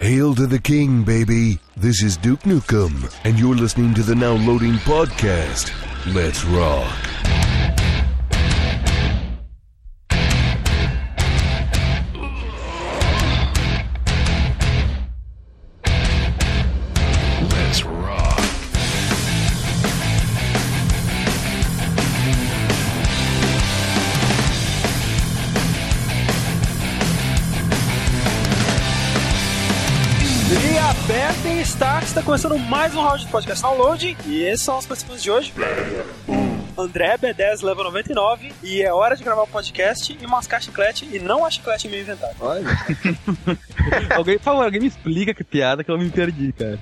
Hail to the king, baby. This is Duke Nukem, and you're listening to the Now Loading Podcast. Let's rock. Está começando mais um round de podcast download. E esses são os participantes de hoje. André B10 level 99 e é hora de gravar o podcast e mascar chiclete e não a chiclete em meu inventário. alguém, por favor, alguém me explica que piada que eu me perdi, cara.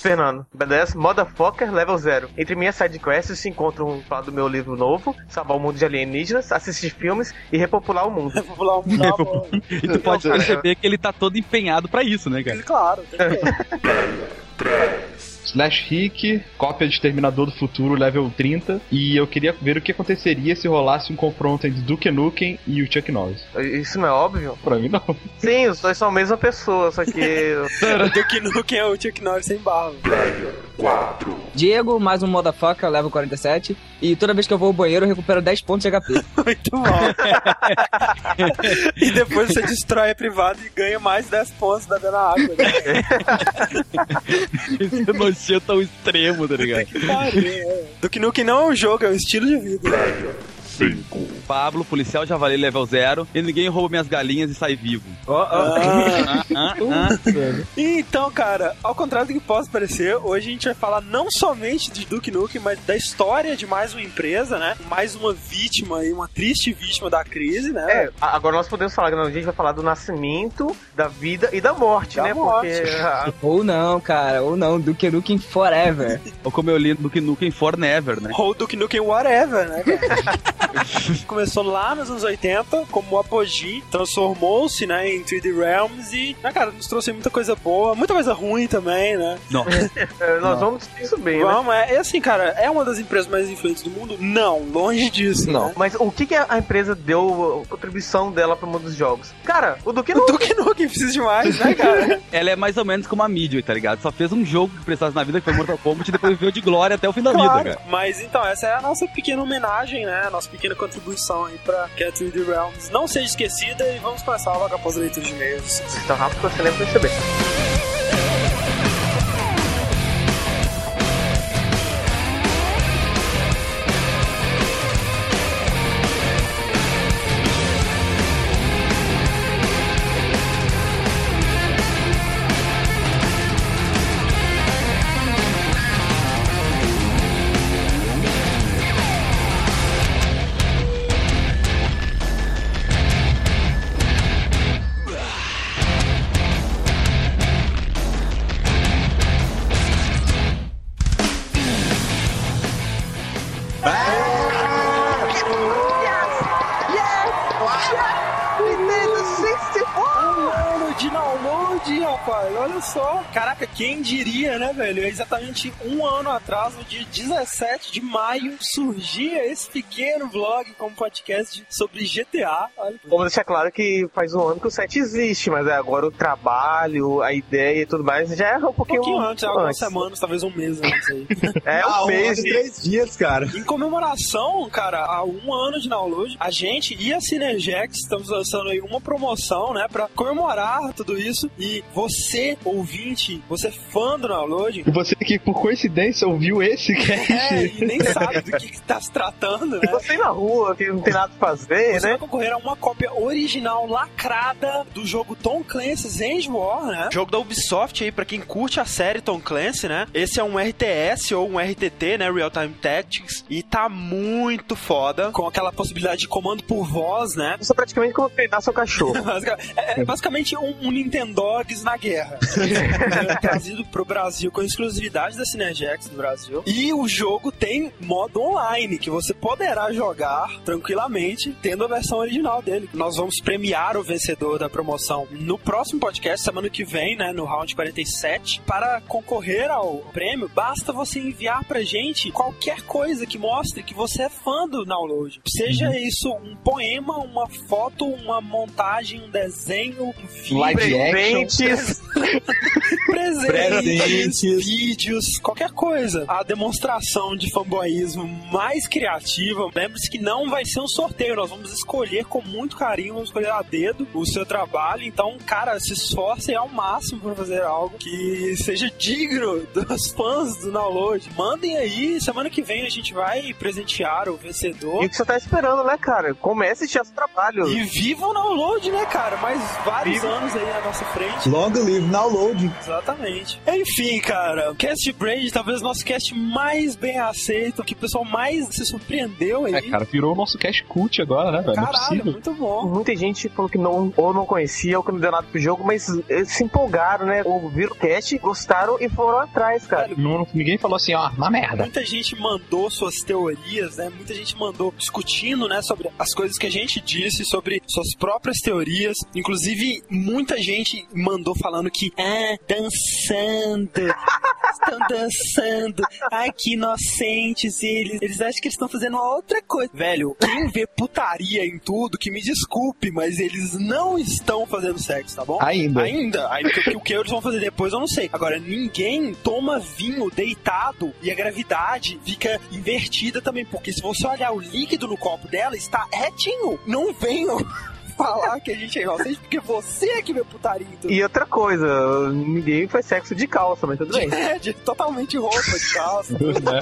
Fernando, BDS, Motherfucker Level 0. Entre minhas sidequests se encontram falar do meu livro novo, salvar o mundo de alienígenas, assistir filmes e repopular o mundo. Vou pular um pular um- E tu pode perceber que ele tá todo empenhado pra isso, né, cara? Claro, tem que ter. Slash Rick, cópia de Terminador do Futuro, level 30. E eu queria ver o que aconteceria se rolasse um confronto entre Duke Nukem e o Chuck Norris. Isso não é óbvio? Pra mim, não. Sim, os dois são a mesma pessoa, só que. O Duke Nukem é o Chuck Norris sem barba. Diego, mais um motherfucker, level 47. E toda vez que eu vou ao banheiro, eu recupero 10 pontos de HP. Muito bom. e depois você destrói a privada e ganha mais 10 pontos da dando água. Né? Esse nojento ao extremo, tá ligado? Que é. Duke Nukem não é um jogo, é um estilo de vida. Pablo, policial javali level 0. E ninguém rouba minhas galinhas e sai vivo. Ah. Ah, ah. Então, cara, ao contrário do que possa parecer, hoje a gente vai falar não somente de Duke Nukem, mas da história de mais uma empresa, né? Mais uma vítima e uma triste vítima da crise, né? É, agora nós podemos falar, a gente vai falar do nascimento, da vida e da morte, Da né? morte. Porque. ou não, cara, ou não. Duke Nukem Forever. Ou como eu li que Nukem For Never, né? Ou Duke Nukem Whatever, né? cara? Começou lá nos anos 80 como apogee, transformou-se, né, em 3D Realms e, né, cara, nos trouxe muita coisa boa, muita coisa ruim também, né? Não. é, nós vamos discutir isso bem, né? Vamos, é, é assim, cara, é uma das empresas mais influentes do mundo? Não, longe disso. Não, né? mas o que, que a empresa deu, a contribuição dela pro mundo dos jogos? Cara, o Duque O não. Duke Nukem precisa demais, né, cara? Ela é mais ou menos como a Midway, tá ligado? Só fez um jogo que precisasse na vida, que foi Mortal Kombat, e depois veio de glória até o fim da vida, Claro, cara. mas então, essa é a nossa pequena homenagem, né? Pequena contribuição aí pra a 3D Realms não seja esquecida e vamos começar logo após a leitura de e-mails. Tão rápido que você lembra perceber. Velho? É um ano atrás, no dia 17 de maio, surgia esse pequeno vlog como podcast sobre GTA. Olha, Vamos deixar claro que faz um ano que o site existe, mas é agora o trabalho, a ideia e tudo mais já é um um pouquinho, pouquinho antes, algumas semanas, talvez um mês antes aí. É um mês. de- três dias, cara. Em comemoração, cara, a um ano de download, a gente e a Synergex estamos lançando aí uma promoção, né, pra comemorar tudo isso. E você, ouvinte, você fã do download, E você que, por coincidência, ouviu esse é, cast. e nem sabe do que, que tá se tratando, né? Você na rua, que não tem nada pra fazer, Você né? vai concorrer a uma cópia original lacrada do jogo Tom Clancy's End War, né? Jogo da Ubisoft aí, pra quem curte a série Tom Clancy, né? Esse é um RTS ou um RTT, né? Real Time Tactics. E tá muito foda, com aquela possibilidade de comando por voz, né? Isso é praticamente como treinar seu cachorro. É é basicamente um, um Nintendogs na guerra. É Trazido pro Brasil com exclusividade da Synergex do Brasil. E o jogo tem modo online, que você poderá jogar tranquilamente, tendo a versão original dele. Nós vamos premiar o vencedor da promoção no próximo podcast, semana que vem, né? No round 47. Para concorrer ao prêmio, basta você enviar pra gente qualquer coisa que mostre que você é fã do download. Seja isso um poema, uma foto, uma montagem, um desenho, um action. Presentes. presentes, Presentes. vídeos, qualquer coisa. A demonstração de fanboyismo mais criativa, lembre-se que não vai ser um sorteio, nós vamos escolher com muito carinho, vamos escolher a dedo o seu trabalho. Então, cara, se esforce ao máximo para fazer algo que seja digno dos fãs do download. Mandem aí, semana que vem a gente vai presentear o vencedor. E o que você tá esperando, né, cara? Comece esse seu trabalho. E viva o download, né, cara? Mais vários Viva. anos aí na nossa frente. Long live download. Exatamente. Enfim, cara, o Cast de Braid, talvez o nosso cast mais bem aceito, que o pessoal mais se surpreendeu aí. É, cara, virou o nosso cash cult agora, né, velho? Não é Caralho, possível. muito bom. Muita gente falou que não, ou não conhecia, ou que não deu nada pro jogo, mas eles se empolgaram, né? Ouviram o cast, gostaram e foram atrás, cara. Não- ninguém falou assim, ó, uma merda. Muita gente mandou suas teorias, né? Muita gente mandou discutindo, né, sobre as coisas que a gente disse, sobre suas próprias teorias. Inclusive, muita gente mandou falando que, ah, dançando, estão dançando, ai que inocentes eles, eles acham que eles estão fazendo uma outra coisa. Velho, quem vê putaria em tudo, que me desculpe, mas eles não estão fazendo sexo, tá bom? Ainda. Ainda. O, que, o que eles vão fazer depois eu não sei. Agora, ninguém toma vinho deitado e a gravidade fica invertida também, porque se você olhar o líquido no copo dela, está retinho. Não venham falar que a gente é inocente, porque você é que putaria em tudo. E outra coisa, ninguém faz sexo de calça, mas tudo bem. É, de totalmente roupa de calça. né?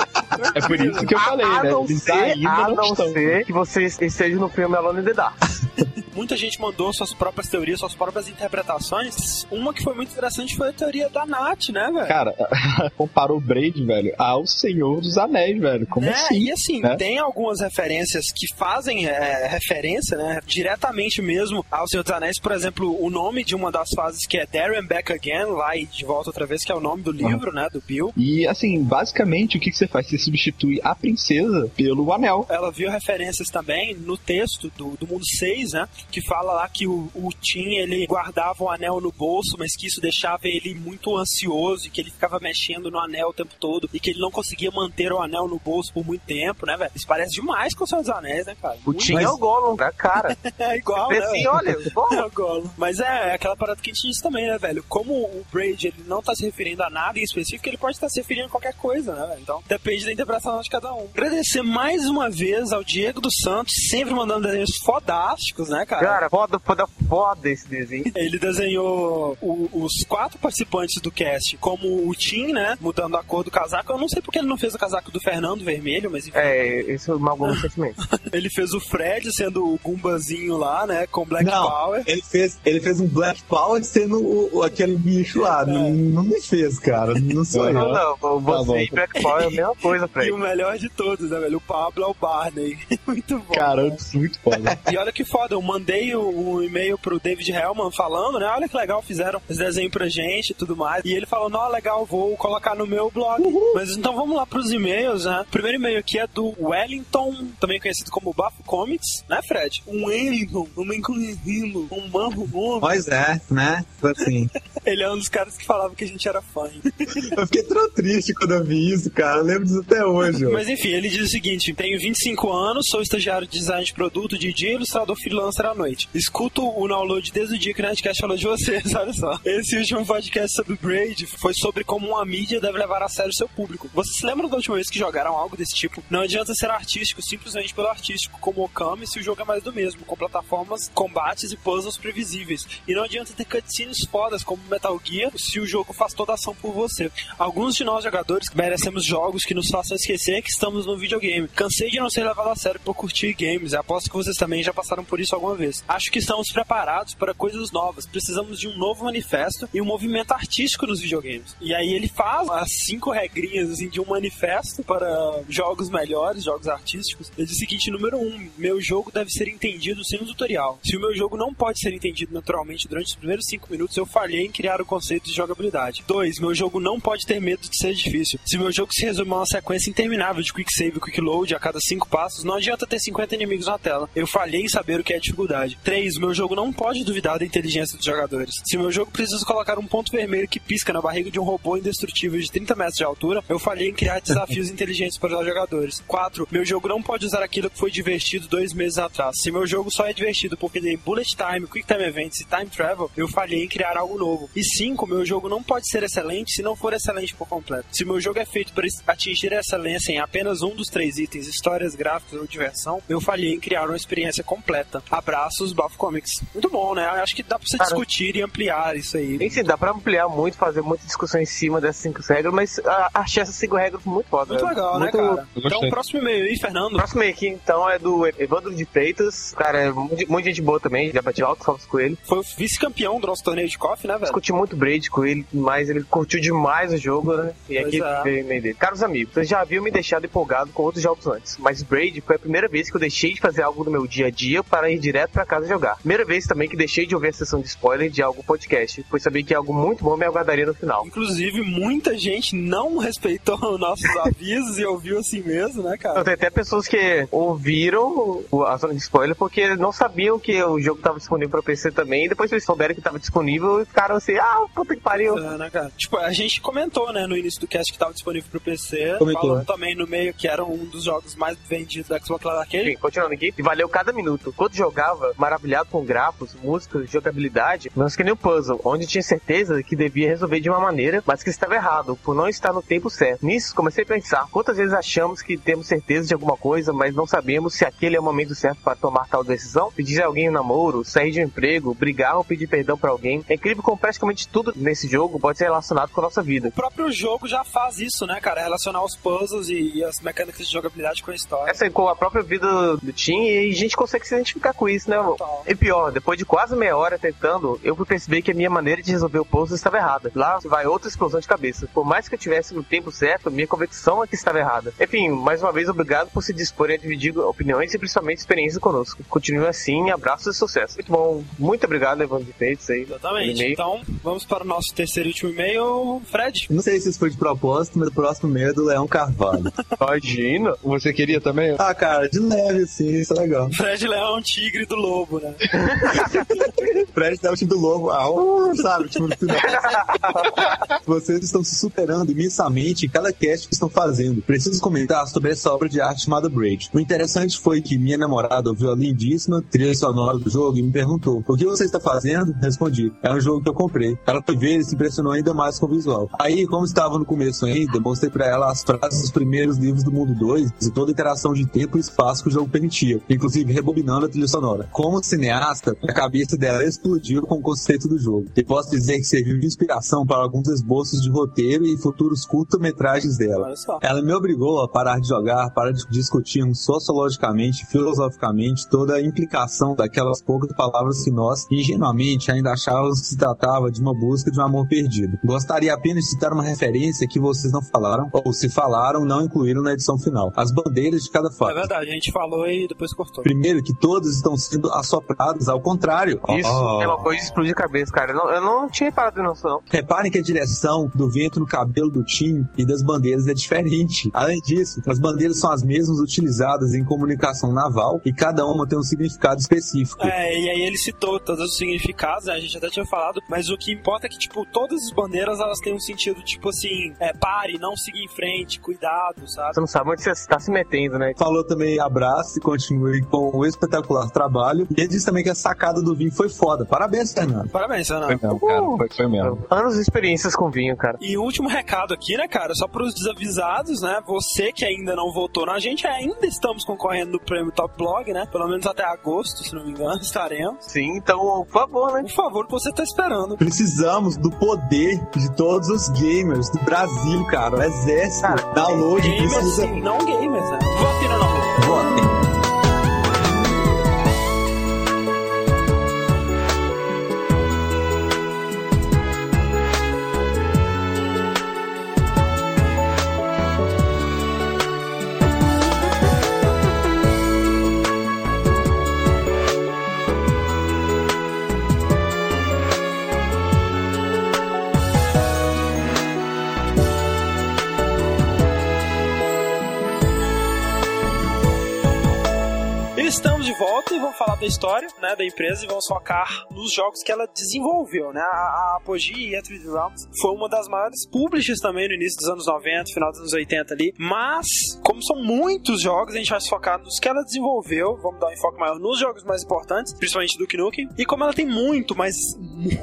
É por isso que eu falei, a né? não ser, a não, não estão. ser que você esteja no filme Alone in the Dark. Muita gente mandou suas próprias teorias, suas próprias interpretações. Uma que foi muito interessante foi a teoria da Nath, né, velho? Cara, comparou o Braid, velho, ao Senhor dos Anéis, velho. Como É, assim? E assim, né? tem algumas referências que fazem é, referência, né, diretamente mesmo ao Senhor dos Anéis. Por exemplo, o nome de uma das fases que é Darren Back Again, lá e de volta outra vez, que é o nome do livro, né, do Bill. E assim, basicamente, o que, que você faz? Você substitui a princesa pelo anel. Ela viu referências também no texto do, do Mundo 6, né? Que fala lá que o, o Tim, ele guardava o anel no bolso, mas que isso deixava ele muito ansioso e que ele ficava mexendo no anel o tempo todo e que ele não conseguia manter o anel no bolso por muito tempo, né, velho? Isso parece demais com o Senhor dos Anéis, né, cara? O Tim é o Gollum, da cara. É igual, Assim, olha. Mas é, é aquela parada que a gente disse também, né, velho? Como o Braid ele não tá se referindo a nada em específico, ele pode estar se referindo a qualquer coisa, né, velho? Então depende da interpretação de cada um. Agradecer mais uma vez ao Diego dos Santos, sempre mandando desenhos fodásticos, né, cara? Cara, foda, foda, foda esse desenho. Ele desenhou o- os quatro participantes do cast como o Tim, né? Mudando a cor do casaco. Eu não sei porque ele não fez o casaco do Fernando vermelho, mas enfim. É, esse é o mau sentimento. Ele fez o Fred sendo o Gumbazinho lá, né? Com Black Não, Power. ele fez, ele fez um Black Power sendo o, o- aquele bicho lá. Não, não me fez, cara. Não sou Não, eu. não, você bom. e Black Power é a mesma coisa, E Fred. o melhor de todos, né, velho? O Pablo é o Barney. Muito bom. Cara, muito foda. E olha que foda, eu mandei um e-mail pro David Hellman falando, né? Olha que legal, fizeram esse desenho pra gente e tudo mais. E ele falou, não, legal, vou colocar no meu blog. Mas então vamos lá pros e-mails, né? O primeiro e-mail aqui é do Wellington, também conhecido como Bafo Comics, né, Fred? Um Wellington, um enconhecido, um bafo nome. Pois é, né? Assim. Ele é um dos caras que falava que a gente era fã. Eu fiquei tão triste quando eu vi isso, cara. Eu lembro disso até hoje. ó. Mas enfim, ele diz o seguinte: tenho 25 anos, sou estagiário de design de produto, DJ e ilustrador freelancer à noite. Escuto o download desde o dia que o Nerdcast falou de vocês, olha só. Esse último podcast sobre Braid foi sobre como uma mídia deve levar a sério seu público. Vocês se lembram da última vez que jogaram algo desse tipo? Não adianta ser artístico simplesmente pelo artístico, como Okami, se o jogo é mais do mesmo, com plataformas, combates e puzzles previsíveis. E não adianta ter cutscenes fodas como Metal Gear, se o jogo faz toda a ação por você. Alguns de nós jogadores merecemos jogos que nos façam esquecer que estamos no videogame. Cansei de não ser levado a sério por curtir games. Aposto que vocês também já passaram por isso alguma vez. Acho que estamos preparados para coisas novas. Precisamos de um novo manifesto e um movimento artístico nos videogames. E aí ele faz as cinco regrinhas assim, de um manifesto para jogos melhores, jogos artísticos. Ele diz o seguinte: número um, meu jogo deve ser entendido sem um tutorial. Se o meu jogo não pode ser entendido naturalmente durante os primeiros cinco minutos, eu falhei em criar o conceito de jogabilidade. Dois, meu jogo não pode ter medo de ser difícil. Se meu jogo se resume a uma sequência interminável de quick save e quick load a cada cinco passos, não adianta ter 50 inimigos na tela. Eu falhei em saber o que é dificuldade. dificuldade. 3. Meu jogo não pode duvidar da inteligência dos jogadores. Se meu jogo precisa colocar um ponto vermelho que pisca na barriga de um robô indestrutível de 30 metros de altura, eu falhei em criar desafios inteligentes para os jogadores. 4. Meu jogo não pode usar aquilo que foi divertido dois meses atrás. Se meu jogo só é divertido porque tem bullet time, quick time events e time travel, eu falhei em criar algo novo. E 5. Meu jogo não pode ser excelente se não for excelente por completo. Se meu jogo é feito para atingir a excelência em apenas um dos três itens, histórias, gráficos ou diversão, eu falhei em criar uma experiência completa. Abraços, Bafo Comics. Muito bom, né? Acho que dá pra você Cara, discutir e ampliar isso aí. Se dá pra ampliar muito, fazer muita discussão em cima dessas cinco regras, mas ah, achei essas cinco regras muito foda. Muito legal, muito... né, cara? Então, próximo e-mail aí, Fernando. O próximo aqui, então, é do Evandro de Freitas. Cara, é muito- muita gente boa também, já bati altos falsos com ele. Foi o vice-campeão do nosso torneio de KOF, né, velho? Discuti muito Braid com ele, mas ele curtiu demais o jogo, né? E aqui é. veio o e-mail dele. Caros amigos, vocês já haviam me deixado empolgado com outros jogos antes, mas Braid foi a primeira vez que eu deixei de fazer algo no meu dia a dia para ir direto pra casa jogar. Primeira vez também que deixei de ouvir a sessão de spoiler de algo podcast, pois sabia que algo muito bom me aguardaria no final. Inclusive, muita gente não respeitou nossos avisos e ouviu assim mesmo, né, cara? Então, tem até pessoas que ouviram a zona de spoiler porque não sabiam que o jogo estava disponível para PC também, e depois eles souberam que estava disponível e ficaram assim, ah, puta que pariu. É, né, cara? Tipo, a gente comentou, né, no início do cast que tava disponível pro PC. Comentou, né? também no meio que era um dos jogos mais vendidos da Xbox Live Arcade. Enfim, continuando aqui, e valeu cada minuto. Quando jogava, maravilhado com gráficos, músicas, jogabilidade, não que nem o puzzle, onde tinha certeza que devia resolver de uma maneira, mas que estava errado, por não estar no tempo certo. Nisso, comecei a pensar, quantas vezes achamos que temos certeza de alguma coisa, mas não sabemos se aquele é o momento certo para tomar tal decisão? Pedir a alguém um namoro, sair de um emprego, brigar ou pedir perdão para alguém. É incrível como praticamente tudo nesse jogo pode ser relacionado com a nossa vida. O próprio jogo já faz isso, né, cara? Relacionar os puzzles e, as mecânicas de jogabilidade com a história. Essa é com a própria vida do Tim e a gente consegue se identificar com isso, né? Total. E pior, depois de quase meia hora tentando, eu fui perceber que a minha maneira de resolver o puzzle estava errada. Lá vai outra explosão de cabeça. Por mais que eu tivesse no tempo certo, minha convicção é que estava errada. Enfim, mais uma vez, obrigado por se dispor a dividir opiniões e principalmente experiências conosco. Continue assim, abraços e sucesso. Muito bom. Muito obrigado, Evandro de Feitos aí. Exatamente. E-mail. Então, vamos para o nosso terceiro e último e-mail, Fred. Não sei se isso foi de propósito, mas o próximo meio é do Leão Carvalho. Imagina. Você queria também? ah, cara, de leve, assim, isso é legal. Fred Leão, tigre do lobo, né? Fred dá o time do lobo, ah, uh, sabe, tipo. Vocês estão se superando imensamente em cada cast que estão fazendo. Preciso comentar sobre essa obra de arte chamada Braid. O interessante foi que minha namorada ouviu a lindíssima trilha sonora do jogo e me perguntou: O que você está fazendo? Respondi: É um jogo que eu comprei. Ela foi ver e se impressionou ainda mais com o visual. Aí, como estava no começo ainda, mostrei pra ela as frases dos primeiros livros do Mundo 2 e toda a interação de tempo e espaço que o jogo permitia, inclusive rebobinando a trilha sonora. Como cineasta, a cabeça dela explodiu com o conceito do jogo. E posso dizer que serviu de inspiração para alguns esboços de roteiro e futuros curta-metragens dela. Ela me obrigou a parar de jogar para dis- discutirmos sociologicamente, filosoficamente, toda a implicação daquelas poucas palavras que nós, ingenuamente, ainda achávamos que se tratava de uma busca de um amor perdido. Gostaria apenas de citar uma referência que vocês não falaram, ou se falaram, não incluíram na edição final. As bandeiras de cada É fase. verdade, a gente falou e depois cortou. Primeiro, que todas estão sendo assopradas ao contrário. Isso Oh. é uma coisa de explodir a cabeça, cara. Eu não, eu não tinha parado nisso, não. Reparem que a direção do vento no cabelo do Tim e das bandeiras é diferente. Além disso, as bandeiras são as mesmas utilizadas em comunicação naval e cada uma tem um significado específico. É, e aí ele citou todos os significados, né? a gente até tinha falado, mas o que importa é que, tipo, todas as bandeiras, elas têm um sentido, tipo assim, é, pare, não siga em frente, cuidado, sabe? Você não sabe onde você está se metendo, né? Falou também abraço e continue com o espetacular trabalho. E ele disse também que a sacada do vinho foi foda. Parabéns, Fernando. Parabéns, Foi Fernando. mesmo, cara. Foi, foi mesmo. Anos de experiências com vinho, cara. E o último recado aqui, né, cara? Só pros desavisados, né? Você que ainda não votou na gente, ainda estamos concorrendo no prêmio Top Blog, né? Pelo menos até agosto, se não me engano, estaremos. Sim, então, por favor, né? Por favor, o que você tá esperando? Precisamos do poder de todos os gamers do Brasil, cara. O exército, download, Gamers precisa... sim, não gamers, né? Vote no não. Votem. lado da história, né, da empresa e vamos focar nos jogos que ela desenvolveu, né? A, Apogee e a 3D Realms foi uma das maiores publishers também no início dos anos 90, final dos anos 80 ali, mas como são muitos jogos, a gente vai se focar nos que ela desenvolveu, vamos dar um enfoque maior nos jogos mais importantes, principalmente do Nukem, e como ela tem muito, mas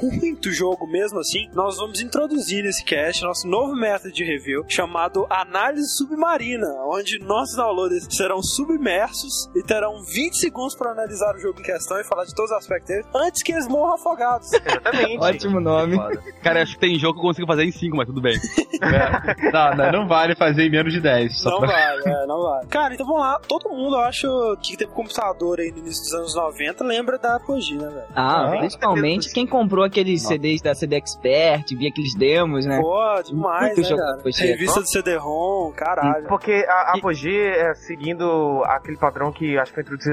muito jogo mesmo assim, nós vamos introduzir nesse cast nosso novo método de review chamado Análise Submarina, onde nossos downloaders serão submersos e terão 20 segundos para analisar o jogo em questão e falar de todos os aspectos dele antes que eles morram afogados. Exatamente. Ótimo nome. Cara, acho que tem jogo que eu consigo fazer em 5, mas tudo bem. É. Não, não, não vale fazer em menos de 10. Só Não pra... vale, é, não vale. Cara, então vamos lá. Todo mundo, eu acho, que teve computador aí no início dos anos 90, lembra da Apogee, né, velho? Ah, Ah, principalmente quem comprou aqueles CDs da CD Expert, via aqueles demos, né? Pô, demais, Muito né, jogo cara? Revista do CD-ROM, caralho. Porque a a Apogee, é, seguindo aquele padrão que acho que foi introduzido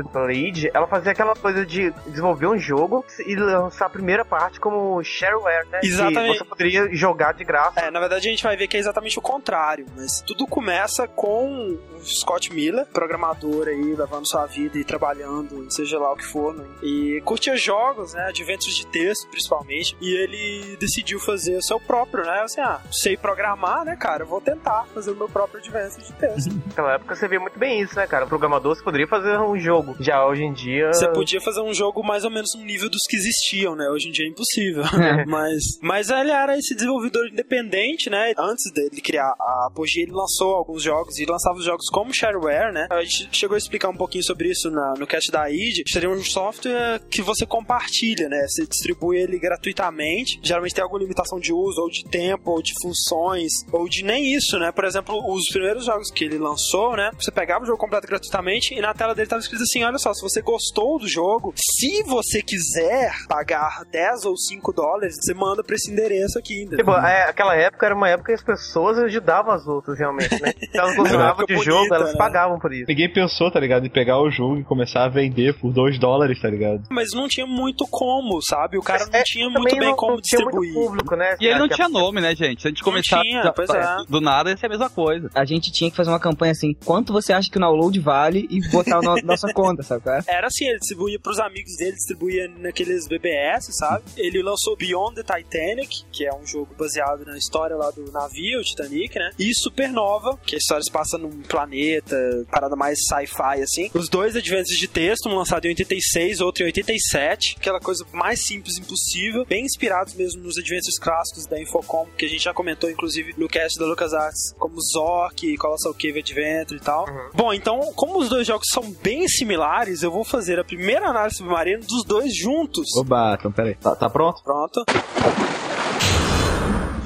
ela fazia aquela coisa de desenvolver um jogo e lançar a primeira parte como shareware, né? Exatamente. Que você poderia jogar de graça. É, na verdade a gente vai ver que é exatamente o contrário, mas tudo começa com o Scott Miller, programador aí, levando sua vida e trabalhando, seja lá o que for, né? E curtia jogos, né? Adventos de texto, principalmente. E ele decidiu fazer o seu próprio, né? Assim, ah, sei programar, né, cara? Eu vou tentar fazer o meu próprio Adventos de texto. Naquela época você via muito bem isso, né, cara? O programador você poderia fazer um jogo. Já hoje em dia. Você podia fazer um jogo mais ou menos no nível dos que existiam, né? Hoje em dia é impossível. mas, mas ele era esse desenvolvedor independente, né? Antes dele criar a Apogee, ele lançou alguns jogos e lançava os jogos como shareware, né? A gente chegou a explicar um pouquinho sobre isso na- no cast da id. Seria um software que você compartilha, né? Você distribui ele gratuitamente. Geralmente tem alguma limitação de uso, ou de tempo, ou de funções, ou de nem isso, né? Por exemplo, os primeiros jogos que ele lançou, né? Você pegava o jogo completo gratuitamente e na tela dele tava escrito assim: olha só, se você gostou do jogo, se você quiser pagar 10 ou 5 dólares, você manda pra esse endereço aqui. entendeu? Tipo, é, aquela época era uma época que as pessoas ajudavam as outras, realmente, né? Se elas gostavam de época jogo, bonita, elas né? pagavam por isso. Ninguém pensou, tá ligado? Em pegar o jogo e começar a vender por 2 dólares, tá ligado? Mas não tinha muito como, sabe? O cara não é, tinha muito bem não- como não tinha muito distribuir. público, né? E ele não tinha nome, né, gente? Se a gente começar tinha, da- é. do nada, ia ser a mesma coisa. A gente tinha que fazer uma campanha assim, quanto você acha que o download vale e botar na nossa conta, sabe? qual é? Era assim, ele distribuía pros amigos dele, distribuía naqueles BBS, sabe? Ele lançou Beyond the Titanic, que é um jogo baseado na história lá do navio, o Titanic, né? E Supernova, que a história se passa num planeta, parada mais sci-fi, assim. Os dois advances de texto, um lançado em 86, outro em 87. Aquela coisa mais simples impossível. Bem inspirados mesmo nos adventures clássicos da Infocom, que a gente já comentou, inclusive, no cast da LucasArts, como Zork, Colossal Cave Adventure e tal. Bom, então, como os dois jogos são bem similares, eu vou fazer a primeira análise submarina dos dois juntos. Oba, então peraí. Tá, tá pronto? Pronto.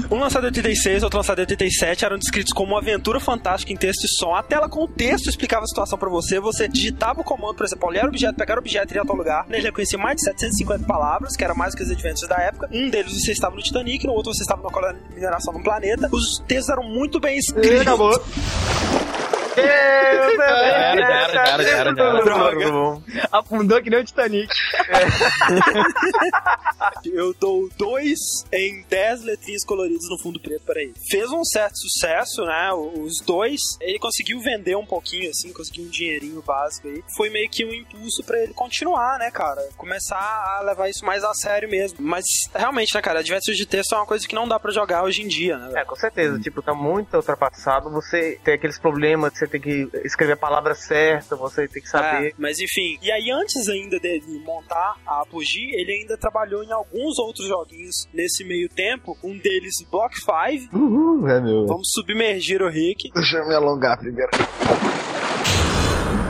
Um lançado em 86, outro lançado em 87, eram descritos como uma aventura fantástica em texto e som. A tela com o texto explicava a situação pra você. Você digitava o comando, por exemplo, olhar o objeto, pegar o objeto e ir a tal lugar. Ele reconhecia mais de 750 palavras, que era mais que os adventures da época. Um deles você estava no Titanic, no outro você estava numa colônia de mineração num planeta. Os textos eram muito bem escritos. Acabou. Afundou que nem o Titanic. Eu dou dois em 10 letrinhas coloridas no fundo preto, peraí. Fez um certo sucesso, né? Os dois. Ele conseguiu vender um pouquinho, assim, conseguiu um dinheirinho básico aí. Foi meio que um impulso pra ele continuar, né, cara? Começar a levar isso mais a sério mesmo. Mas, realmente, né, cara? Adventures de texto é uma coisa que não dá pra jogar hoje em dia, né? É, com certeza. Tipo, tá muito ultrapassado. Você tem aqueles problemas que você tem que escrever a palavra certa, você tem que saber. É, mas enfim, e aí antes ainda dele montar a Apogee, ele ainda trabalhou em alguns outros joguinhos nesse meio tempo. Um deles, Block 5. Uhul, é meu. Vamos submergir o Rick. Deixa eu me alongar primeiro.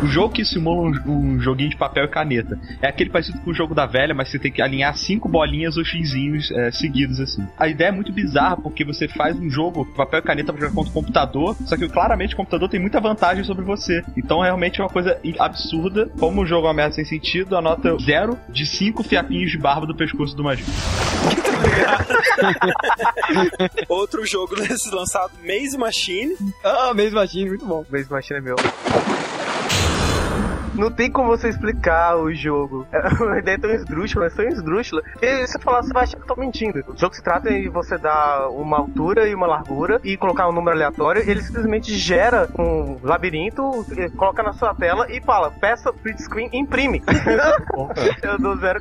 O jogo que simula um, um joguinho de papel e caneta. É aquele parecido com o jogo da velha, mas você tem que alinhar cinco bolinhas ou xizinhos é, seguidos, assim. A ideia é muito bizarra, porque você faz um jogo papel e caneta pra jogar contra o computador, só que claramente o computador tem muita vantagem sobre você. Então realmente é uma coisa absurda. Como o jogo é uma merda sem sentido, a nota zero de cinco fiapinhos de barba do pescoço do Magino. Outro jogo desse lançado, Maze Machine. Ah, mesmo assim, muito bom. Base Machine é meu. Não tem como você explicar o jogo. A ideia é tão esdrúxula, é tão esdrúxula. E se você falar, você vai achar que eu tô mentindo. O jogo se trata de você dar uma altura e uma largura e colocar um número aleatório. Ele simplesmente gera um labirinto, coloca na sua tela e fala, peça print screen, imprime. eu dou zero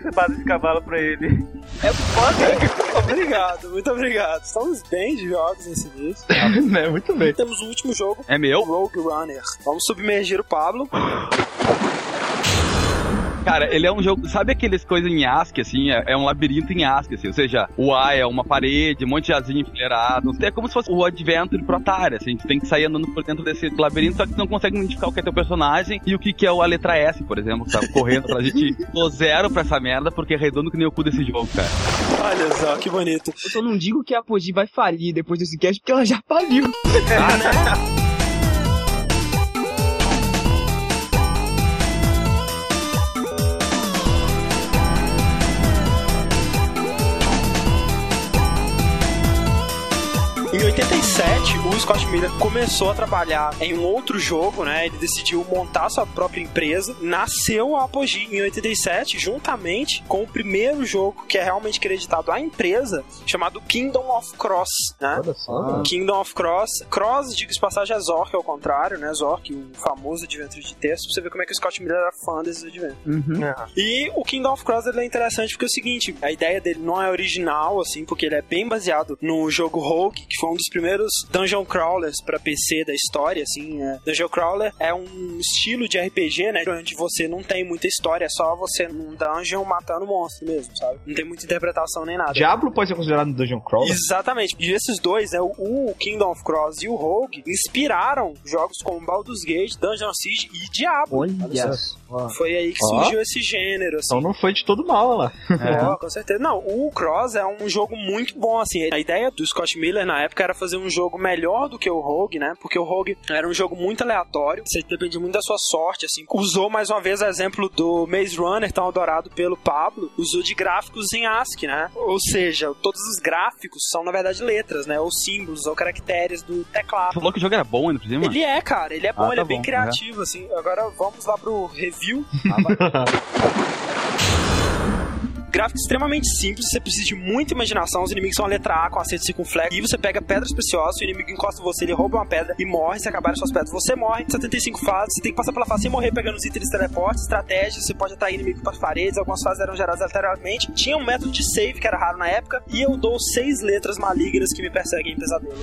ser base de cavalo pra ele. É foda. obrigado, muito obrigado. Estamos bem de jogos nesse vídeo. é, muito bem. Temos o último jogo, É meu? Rogue Runner. Vamos submergir o Pablo. Cara, ele é um jogo. Sabe aqueles coisas em ASCII, assim? É, é um labirinto em ASCII, assim. Ou seja, o A é uma parede, um monte de asinho enfileirado. É como se fosse o Adventure pro Atari, assim. Tu tem que sair andando por dentro desse labirinto, só que tu não consegue identificar o que é teu personagem e o que, que é a letra S, por exemplo, que tá correndo de ti. Tô zero pra essa merda, porque é redondo que nem o cu desse jogo, cara. Olha só, que bonito. Eu só não digo que a Apogee vai falir depois desse cast, porque ela já faliu. Em 87, o Scott Miller começou a trabalhar em um outro jogo, né? Ele decidiu montar sua própria empresa. Nasceu a Apogee em 87, juntamente com o primeiro jogo que é realmente creditado à empresa, chamado Kingdom of Cross, né? Olha só. Kingdom of Cross. Cross, diga de passagem, é Zork ao contrário, né? Zork, o famoso adventure de texto. Pra você ver como é que o Scott Miller era fã desses adventures. E o Kingdom of Cross ele é interessante porque é o seguinte, a ideia dele não é original, assim, porque ele é bem baseado no jogo Rogue, que foi um dos primeiros dungeon crawlers pra PC da história, assim. É. Dungeon crawler é um estilo de RPG, né, onde você não tem muita história, é só você num dungeon matando monstro mesmo, sabe? Não tem muita interpretação nem nada. Diablo pode ser considerado um Dungeon Crawler? Exatamente. E esses dois, né, o Kingdom of Cross e o Rogue, inspiraram jogos como Baldur's Gate, Dungeon Siege e Diablo. Olha Foi aí que Ó. surgiu esse gênero, assim. Então não foi de todo mal lá. Ó, com certeza. Não, o Cross é um jogo muito bom, assim. A ideia do Scott Miller na época era fazer um jogo melhor do que o Rogue, né? Porque o Rogue era um jogo muito aleatório, você dependia muito da sua sorte, assim. Usou mais uma vez o exemplo do Maze Runner, tão adorado pelo Pablo, usou de gráficos em ASCII, né? Ou seja, todos os gráficos são na verdade letras, né? Ou símbolos, ou caracteres do teclado. Tu falou que o jogo era bom ainda por cima? Ele é, cara, ele é bom, Ah, ele é tá bem bom, criativo, assim. Agora vamos lá pro review. Gráfico extremamente simples, você precisa de muita imaginação. Os inimigos são a letra A com acento circunflexo. E você pega pedras preciosas, o inimigo encosta você, ele rouba uma pedra e morre. Se acabarem suas pedras, você morre. 75 fases, você tem que passar pela fase sem morrer, pegando os itens de teleporte, estratégias. Você pode atrair inimigo para as paredes. Algumas fases eram geradas aleatoriamente. Tinha um método de save que era raro na época. E eu dou seis letras malignas que me perseguem em pesadelo.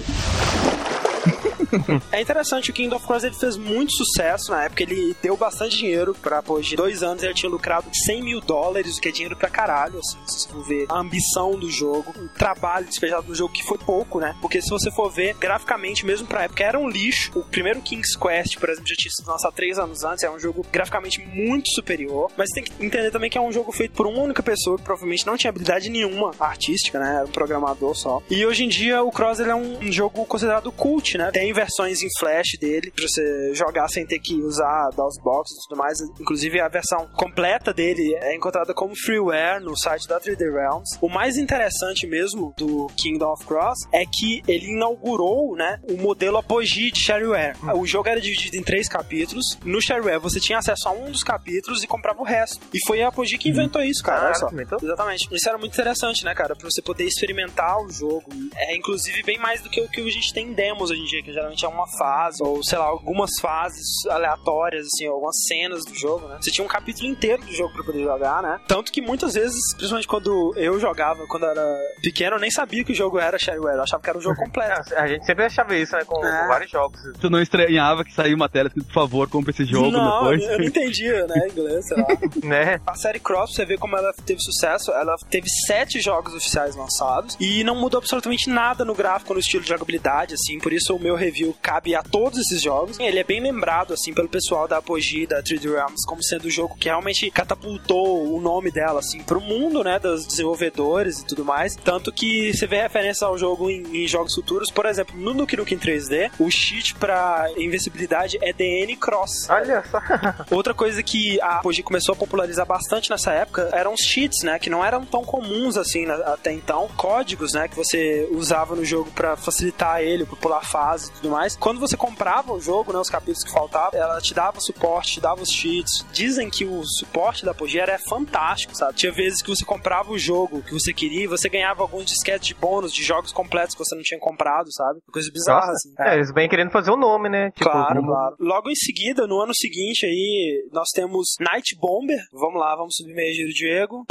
É interessante, o Kingdom of Cross ele fez muito sucesso na época, ele deu bastante dinheiro pra, pô, de dois anos ele tinha lucrado 100 mil dólares, o que é dinheiro pra caralho, assim, se for ver a ambição do jogo, o trabalho despejado no jogo, que foi pouco, né? Porque se você for ver, graficamente, mesmo pra época, era um lixo. O primeiro King's Quest, por exemplo, já tinha sido lançado três anos antes, é um jogo graficamente muito superior, mas tem que entender também que é um jogo feito por uma única pessoa, que provavelmente não tinha habilidade nenhuma artística, né? Era um programador só. E hoje em dia, o Cross ele é um jogo considerado cult, né? Tem versões em flash dele pra você jogar sem ter que usar DOSBox e tudo mais. Inclusive, a versão completa dele é encontrada como freeware no site da 3D Realms. O mais interessante mesmo do Kingdom of Cross é que ele inaugurou, né, o modelo Apogee de shareware. O jogo era dividido em três capítulos. No shareware, você tinha acesso a um dos capítulos e comprava o resto. E foi a Apogee que inventou isso, cara. Olha só. inventou? Exatamente. Isso era muito interessante, né, cara? Pra você poder experimentar o jogo. É, inclusive, bem mais do que o que a gente tem em demos hoje em dia, que geralmente é uma fase, ou sei lá, algumas fases aleatórias, assim, algumas cenas do jogo, né? Você tinha um capítulo inteiro do jogo pra poder jogar, né? Tanto que muitas vezes, principalmente quando eu jogava, quando era pequeno, eu nem sabia que o jogo era shareware, eu achava que era o jogo completo. A gente sempre achava isso, né? Com, É. com vários jogos. Tu não estranhava que saiu uma tela escrito, por favor, compre esse jogo não, depois? eu não entendia, né, inglês, sei lá. Né? A série Cross, você vê como ela teve sucesso, ela teve sete jogos oficiais lançados e não mudou absolutamente nada no gráfico, no estilo de jogabilidade, assim, por isso o meu review cabe a todos esses jogos. Ele é bem lembrado, assim, pelo pessoal da Apogee, da 3D Realms, como sendo o jogo que realmente catapultou o nome dela, assim, pro mundo, né, dos desenvolvedores e tudo mais. Tanto que você vê referência ao jogo em, em jogos futuros, por exemplo, no Nuke Nukem 3D, o cheat pra invencibilidade é DN Cross. Olha só. Outra coisa que a Apogee começou a popularizar bastante nessa época eram os cheats, né? Que não eram tão comuns assim até então. Códigos, né? Que você usava no jogo pra facilitar ele, pra pular fase e tudo tudo mais. Quando você comprava o jogo, né, os capítulos que faltavam, ela te dava suporte, te dava os cheats. Dizem que o suporte da Apogee era fantástico, sabe? Tinha vezes que você comprava o jogo que você queria e você ganhava alguns disquetes de bônus de jogos completos que você não tinha comprado, sabe? Coisa bizarra, assim. É, eles bem querendo fazer o nome, né? Tipo, Claro, claro. Logo em seguida, no ano seguinte aí, nós temos Night Bomber. Vamos lá, vamos subir meio giro, Diego.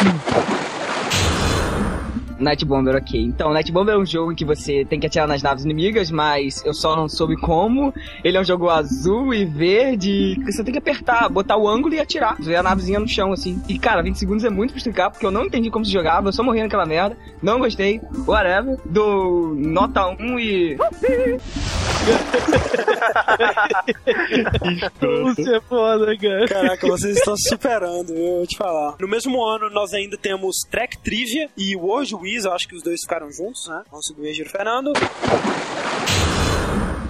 Night Bomber, ok. Então, Night Bomber é um jogo em que você tem que atirar nas naves inimigas, mas eu só não soube como. Ele é um jogo azul e verde, que você tem que apertar, botar o ângulo e atirar. Ver a navezinha no chão, assim. E, cara, 20 segundos é muito pra explicar, porque eu não entendi como se jogava, eu só morri naquela merda. Não gostei, whatever. Do nota 1 e... Isso é foda, cara. Caraca, vocês estão superando, eu vou te falar. No mesmo ano, nós ainda temos Track Trivia e World Wiz, eu acho que os dois ficaram juntos, né? Vamos subir giro, Fernando.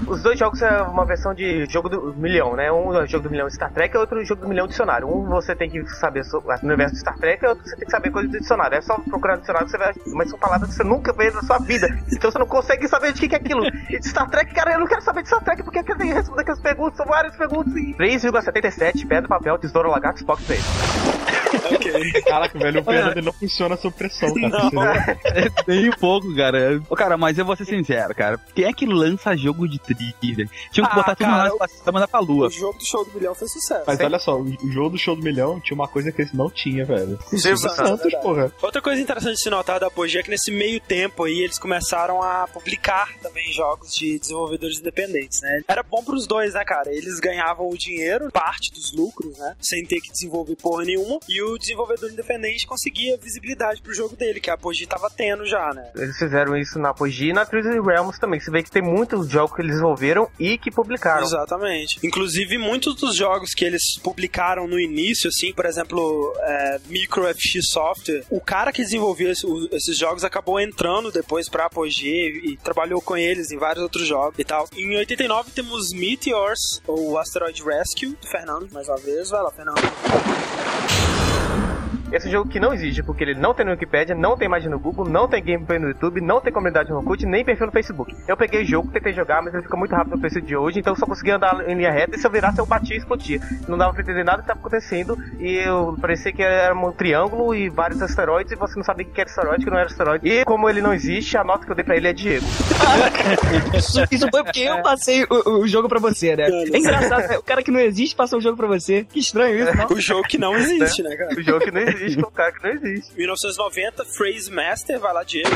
Os dois jogos é uma versão de jogo do milhão, né? Um é o jogo do milhão de Star Trek e outro é o jogo do milhão dicionário. Um você tem que saber sobre o universo de Star Trek e outro você tem que saber coisas do dicionário. É só procurar no dicionário que você vai. Mas são palavras que você nunca vê na sua vida. Então você não consegue saber de que, que é aquilo. E de Star Trek, cara, eu não quero saber de Star Trek porque eu quero responder aquelas perguntas, são várias perguntas. E... 3,77, pedra, papel, tesouro, lagarto, Spock, Space. Ok. Caraca, velho, o Fernando não funciona sob pressão, cara. Não. É bem pouco, cara. Ô, cara, mas eu vou ser sincero, cara. Quem é que lança jogo de trivia? Tinha que Ah, botar tudo cara, na pra mandar pra lua. O jogo do show do milhão foi sucesso. Mas olha só, o jogo do show do milhão tinha uma coisa que esse não tinha, velho. Silvio Santos, verdade. porra. Outra coisa interessante de se notar da Apogee é que nesse meio tempo aí eles começaram a publicar também jogos de desenvolvedores independentes, né? Era bom pros dois, né, cara? Eles ganhavam o dinheiro, parte dos lucros, né? Sem ter que desenvolver porra nenhuma. E o desenvolvedor independente conseguia visibilidade pro jogo dele, que a Apogee tava tendo já, né? Eles fizeram isso na Apogee e na Twisted Realms também. Você vê que tem muitos jogos que eles desenvolveram e que publicaram. Exatamente. Inclusive, muitos dos jogos que eles publicaram no início, assim, por exemplo, é, Micro FX Software, o cara que desenvolveu esse- o- esses jogos acabou entrando depois pra Apogee e trabalhou com eles em vários outros jogos e tal. Em 89 temos Meteors, ou Asteroid Rescue, do Fernando, mais uma vez. Vai lá, Fernando. Esse jogo que não existe, porque ele não tem no Wikipedia, não tem imagem no Google, não tem gameplay no YouTube, não tem comunidade no Orkut, nem perfil no Facebook. Eu peguei o jogo, tentei jogar, mas ele fica muito rápido no preço de hoje, então eu só conseguia andar em linha reta e se eu virasse eu batia e explodia. Não dava pra entender nada que estava acontecendo e eu parecia que era um triângulo e vários asteroides e você não sabia o que era asteroide, que não era asteroide. E como ele não existe, a nota que eu dei pra ele é Diego. Isso, isso foi porque eu passei o, o jogo pra você, né? É engraçado, né? o cara que não existe passou o jogo pra você. Que estranho isso, não? O jogo que não existe, né, cara? O jogo que não existe, com o cara que não existe. 1990, Phrase Master, vai lá, Diego.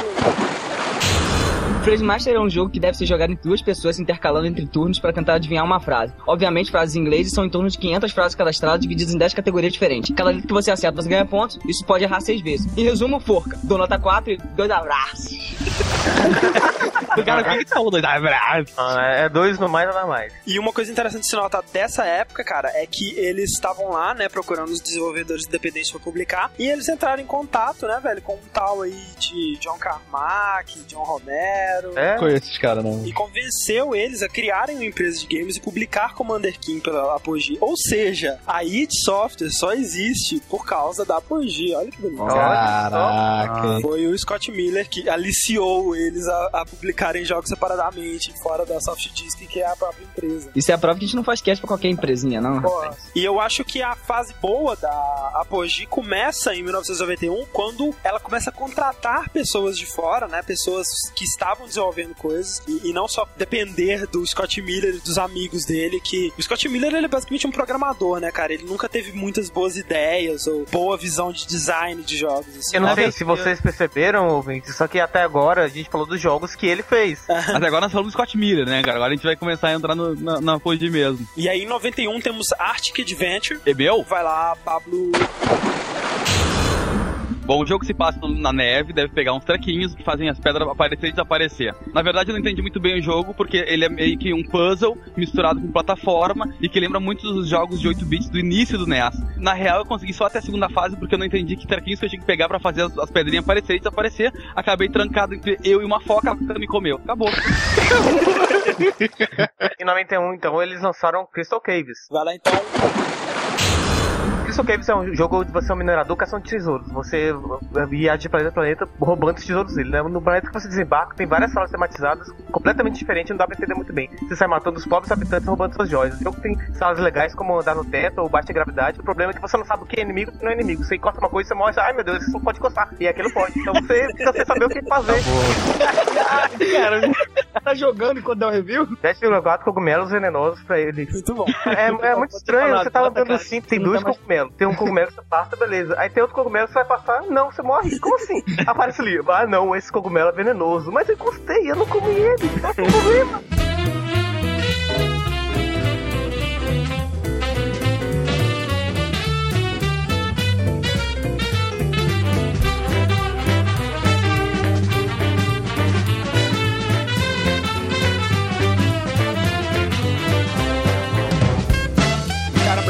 Phrase Master é um jogo que deve ser jogado entre duas pessoas se intercalando entre turnos para tentar adivinhar uma frase. Obviamente, frases em inglês são em torno de 500 frases cadastradas divididas em 10 categorias diferentes. Cada letra que você acerta, você ganha pontos. Isso pode errar 6 vezes. Em resumo, forca. Dou nota 4 e dois abraços. O cara, por que falou dois abraços? Ah, é dois no mais, nada mais. E uma coisa interessante de se notar dessa época, cara, é que eles estavam lá, né, procurando os desenvolvedores independentes pra publicar, e eles entraram em contato, né, velho, com um tal aí de John Carmack, John Romero, É? Não conheço esses caras, não. e convenceu eles a criarem uma empresa de games e publicar Commander King pela Apogee. Ou seja, a id Software só existe por causa da Apogee. Olha que bonito. Caraca. Foi o Scott Miller que aliciou eles a, a publicarem jogos separadamente, fora da Soft Disk, que é a própria empresa. Isso é a prova que a gente não faz cast pra qualquer empresinha, não. Porra. E eu acho que a fase boa da Apogee começa em 1991, quando ela começa a contratar pessoas de fora, né? Pessoas que estavam desenvolvendo coisas e, e não só depender do Scott Miller e dos amigos dele, que o Scott Miller ele é basicamente um programador, né, cara? Ele nunca teve muitas boas ideias ou boa visão de design de jogos. assim. Eu não Na sei se vocês perceberam, ouvintes, só que até agora a gente falou dos jogos que ele fez. Até agora nós falamos do Scott Miller, né, cara? Agora a gente vai começar a entrar no- na, na Apogee mesmo. E aí em 91 temos Arctic Adventure. E meu? Vai lá, Pablo. Bom, o jogo se passa na neve, deve pegar uns trequinhos que fazem as pedras aparecer e desaparecer. Na verdade, eu não entendi muito bem o jogo, porque ele é meio que um puzzle misturado com plataforma e que lembra muito dos jogos de 8 bits do início do NES. Na real, eu consegui só até a segunda fase, porque eu não entendi que trequinhos que eu tinha que pegar pra fazer as, as pedrinhas aparecer e desaparecer. Acabei trancado entre eu e uma foca, ela me comeu. Acabou. Em 91, então, eles lançaram Crystal Caves. Vai lá então. Crystal Crystal Caves é um jogo onde você é um minerador caçando tesouros. Você viaja de planeta a planeta roubando os tesouros dele. Né? No planeta que você desembarca, tem várias salas tematizadas completamente diferentes, não dá pra entender muito bem. Você sai matando os pobres habitantes roubando suas joias. O jogo tem salas legais como andar no teto ou baixa gravidade. O problema é que você não sabe o que é inimigo e o que não é inimigo. Você encosta uma coisa e você morre, ai meu Deus, isso não pode encostar. E aquilo pode. Então você precisa você saber o que fazer. Cara, tá jogando enquanto dá o review? 10,4 cogumelos venenosos pra ele. Muito bom. É, é muito estranho, você tá andando assim, tem dois tá Tem um cogumelo que você passa, beleza. Aí tem outro cogumelo que você vai passar, não, você morre. Como assim? Aparece ali, ah não, esse cogumelo é venenoso. Mas eu gostei, eu não comi ele. Qual é problema?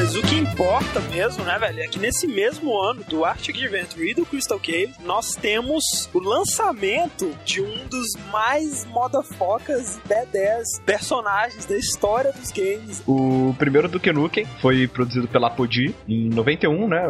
Mas o que importa mesmo, né, velho, é que nesse mesmo ano do Arctic Adventure e do Crystal Cave, nós temos o lançamento de um dos mais modafocas e B10 personagens da história dos games. O primeiro Duke Nukem foi produzido pela Apogee em 91, né?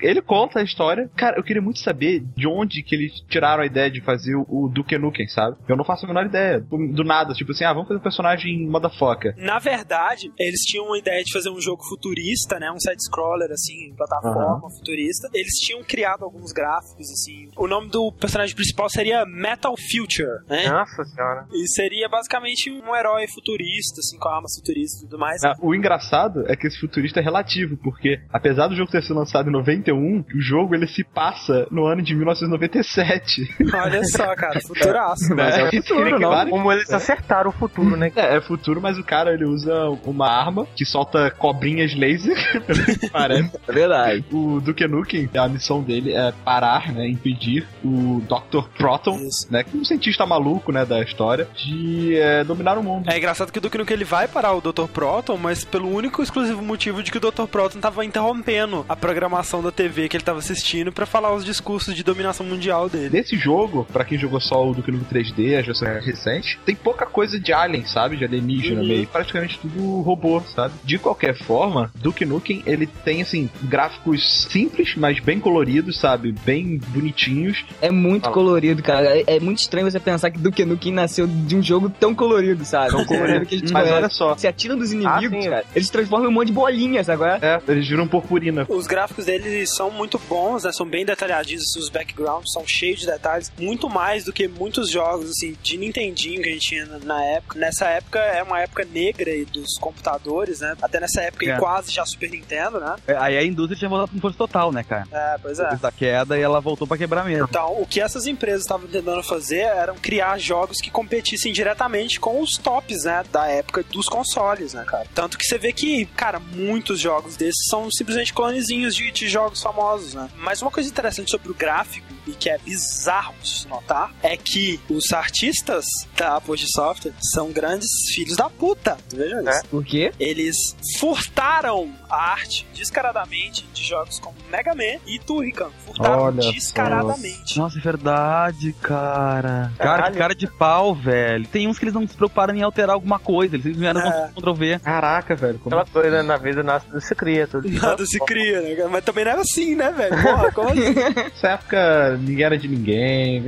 Ele conta a história. Cara, eu queria muito saber de onde que eles tiraram a ideia de fazer o- Duke Nukem, sabe? Eu não faço a menor ideia. Do nada, tipo assim, ah, vamos fazer um personagem motherfucker. Na verdade, eles tinham uma ideia de fazer um jogo futurista, né? Um side-scroller, assim, plataforma futurista. Eles tinham criado alguns gráficos, assim. O nome do personagem principal seria Metal Future, né? Nossa senhora. E seria basicamente um herói futurista, assim, com armas futuristas e tudo mais. Ah, O engraçado é que esse futurista é relativo, porque apesar do jogo ter sido lançado em 91, o jogo ele se passa no ano de 1997. Olha só, cara, futuraço. Né? é o Isso futuro, não? Como eles acertaram o futuro, né? É, é futuro, mas o cara ele usa uma arma que solta cobrinhas laser, parece. É verdade. O Duke Nukem, a missão dele é parar, né, impedir o Dr. Proton, Isso. né, que é um cientista maluco, né, da história, de é, dominar o mundo. É engraçado que o Duke Nukem ele vai parar o Dr. Proton, mas pelo único e exclusivo motivo de que o Dr. Proton tava interrompendo a programação da TV que ele tava assistindo pra falar os discursos de dominação mundial dele. Nesse jogo, pra quem jogou só o Duke Nukem 3D, a geração recente, tem pouca coisa de alien, sabe? De alienígena, Uhum. meio praticamente tudo robô, sabe? De qualquer forma, Duke Nukem, ele tem, assim, gráficos simples, mas bem coloridos, sabe? Bem bonitinhos. É muito Fala. colorido, cara. É, é muito estranho você pensar que Duke Nukem nasceu de um jogo tão colorido, sabe? Tão colorido que a gente Mas conhece. olha só, Você atira dos inimigos, Ah, sim. cara. Eles se transformam em um monte de bolinhas agora. é, eles viram purpurina. Os gráficos dele são muito bons, né? São bem detalhadinhos, assim, os backgrounds são cheios de detalhes, muito mais do que muitos jogos assim de Nintendinho que a gente tinha na- época. Nessa época é uma época negra dos computadores, né? Até nessa época É. quase já Super Nintendo, né? É, Aí a indústria tinha voltado com força total, né, cara? É, pois é. Depois da queda e ela voltou pra quebrar mesmo. Então, o que essas empresas estavam tentando fazer eram criar jogos que competissem diretamente com os tops, né, da época dos consoles, né, cara. Tanto que você vê que, cara, muitos jogos desses são simplesmente clonezinhos de, de jogos famosos, né. Mas uma coisa interessante sobre o gráfico, e que é bizarro de notar, é que os artistas da Apogee Software são grandes filhos da puta. Tu veja isso. Por quê? Eles furtaram a arte descaradamente de jogos como Mega Man e Turrican. Furtaram Olha só. descaradamente. Nossa, é verdade, cara. Cara, Caralho. que cara de pau, velho. Tem uns que eles não se preocuparam em alterar alguma coisa. Eles vieram É. Ctrl V. Caraca, velho. Como... Aquela coisa na vida nasce, se cria tudo. Nada se cria, né? cara? Mas também não era assim, né, velho? Porra, como assim? Nessa época, ninguém era de ninguém.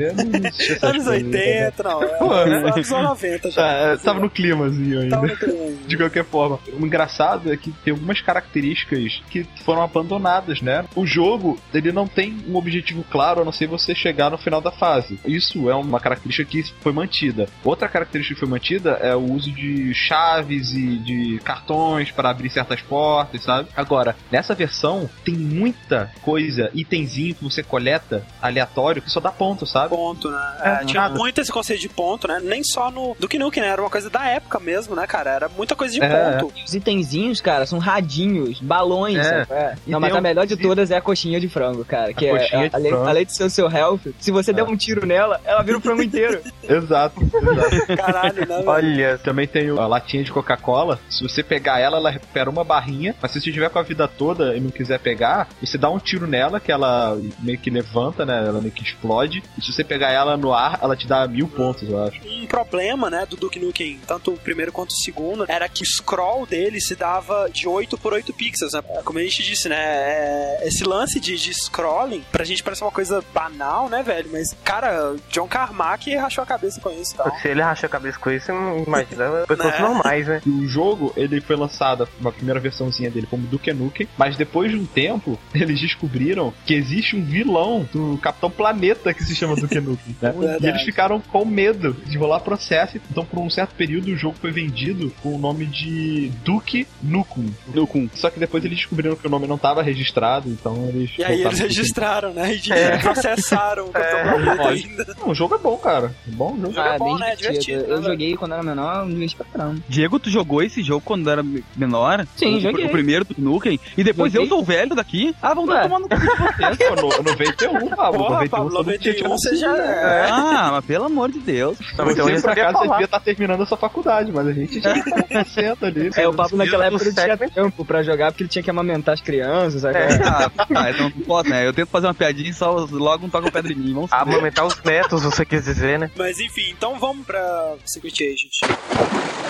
Anos coisas, né? 80, não. É, anos 90 já. Tá, tava no climazinho ainda. Tava no clima. De qualquer forma, o engraçado é que tem algumas características que foram abandonadas, né? O jogo, ele não tem um objetivo claro a não ser você chegar no final da fase. Isso é uma característica que foi mantida. Outra característica que foi mantida é o uso de chaves e de cartões para abrir certas portas, sabe? Agora, nessa versão, tem muita coisa, itemzinho que você coleta aleatório que só dá ponto, sabe? Ponto, né? É, É, tinha nada. muito esse conceito de ponto, né? Nem só no Duke Nukem, né? Era uma coisa da época mesmo, né, cara? Era muita coisa de É. ponto. Os itenzinhos, cara, são radinhos, balões. É. sabe? É. E Não, mas tem a um- melhor de todas é a coxinha de frango, cara. Que A é, além, frango. além de ser o seu health, se você der um tiro nela, ela vira o frango inteiro. Exato, exato. Caralho, né? Olha, Também tem a latinha de Coca-Cola. Se você pegar ela, ela recupera uma barrinha. Mas se você tiver com a vida toda e não quiser pegar, você dá um tiro nela, que ela meio que levanta, né? Ela meio que explode. E se você pegar ela no ar, ela te dá mil pontos, eu acho. Um problema, né, do Duke Nukem, tanto o primeiro quanto o segundo, era que o scroll dele se dava de 8 por 8 pixels, né? Como a gente disse, né, é- esse lance de, de scrolling, pra gente parece uma coisa banal, né, velho? Mas, cara, John Carmack rachou a cabeça com isso e tal. Se ele racha a cabeça com isso, imagina pessoas Né? normais, né? E o jogo, ele foi lançado, uma primeira versãozinha dele como Duke Nukem, mas depois de um tempo, eles descobriram que existe um vilão do Capitão Planeta que se chama Duke Nukem, né? Verdade. E eles ficaram com medo de rolar processo, então por um certo período o jogo foi vendido com o nome de Duke Nukem. Nukem. Só que depois eles descobriram que o nome não estava registrado, então eles... E aí eles registraram, né? E É. processaram o Capitão Planeta Pode. ainda. Não, o jogo é bom, cara. É bom o jogo. jogo é Ah, bom, bem né? divertido. Divertido, né, Eu joguei quando era menor, me diverti pra caramba. Diego, tu jogou esse jogo quando era menor? Sim, o, joguei. O primeiro do Nukem. E depois Joguei. eu sou velho daqui. Ah, vamos Ué. dar tomando cu de vocês. Pô, no, 91, Pablo. Porra, 91, Pablo, todo mundo tinha 91 você já é. Ah, mas pelo amor de Deus. Não, então Você, ele por acaso, falar. devia estar terminando a sua faculdade, mas a gente já tá ali. É, o Pablo naquela época não tinha tempo pra jogar porque ele tinha que amamentar as crianças, sabe? É. Ah, ah, então não posso, né? Eu tento fazer uma piadinha e só logo um toca o pedra em mim. Vamos. Amamentar os netos, você quis dizer, né? Mas enfim, então vamos pra Secret Agent.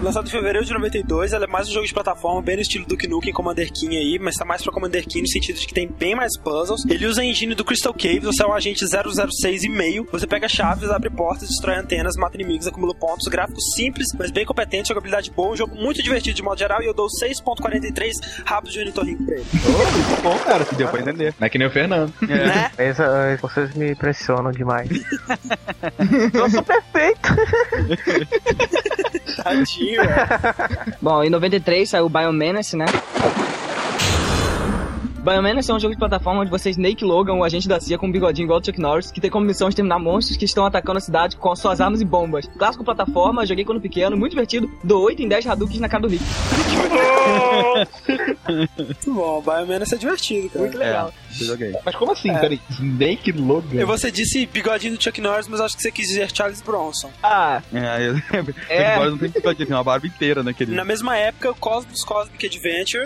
Lançado em fevereiro de 92, ela é mais um jogo de plataforma, bem no estilo Duke Nukem Commander King aí, mas tá mais pra Commander King no sentido de que tem bem mais puzzles. Ele usa a engine do Crystal Cave, você é um agente 006 e meio, você pega chaves, abre portas, destrói antenas, mata inimigos, acumula pontos, gráficos simples, mas bem competente, jogabilidade boa, um jogo muito divertido de modo geral, e eu dou 6.43 rabos de ornitorrinco pra ele. Muito bom, cara. Deu pra entender. Não é que nem o Fernando. Né? Mas, ah, vocês me impressionam demais. eu sou perfeito. Tadinho, velho. Bom, em 93 saiu o Biomenace, né? Biomenace é um jogo de plataforma onde você é Snake Logan, o agente da CIA com um bigodinho igual o Chuck Norris, que tem como missão exterminar monstros que estão atacando a cidade com suas armas e bombas. Clássico plataforma, joguei quando pequeno, muito divertido, dou 8 em 10 Hadouks na cara do Rick. Muito bom, Biomenace é divertido, cara. Muito legal. Eu joguei. Mas como assim? É. Peraí, Snake Logan? E você disse bigodinho do Chuck Norris, mas acho que você quis dizer Charles Bronson. Ah, É, eu É. Agora não tem que tem uma barba inteira naquele. Na mesma época, o Cosmos Cosmic Adventure.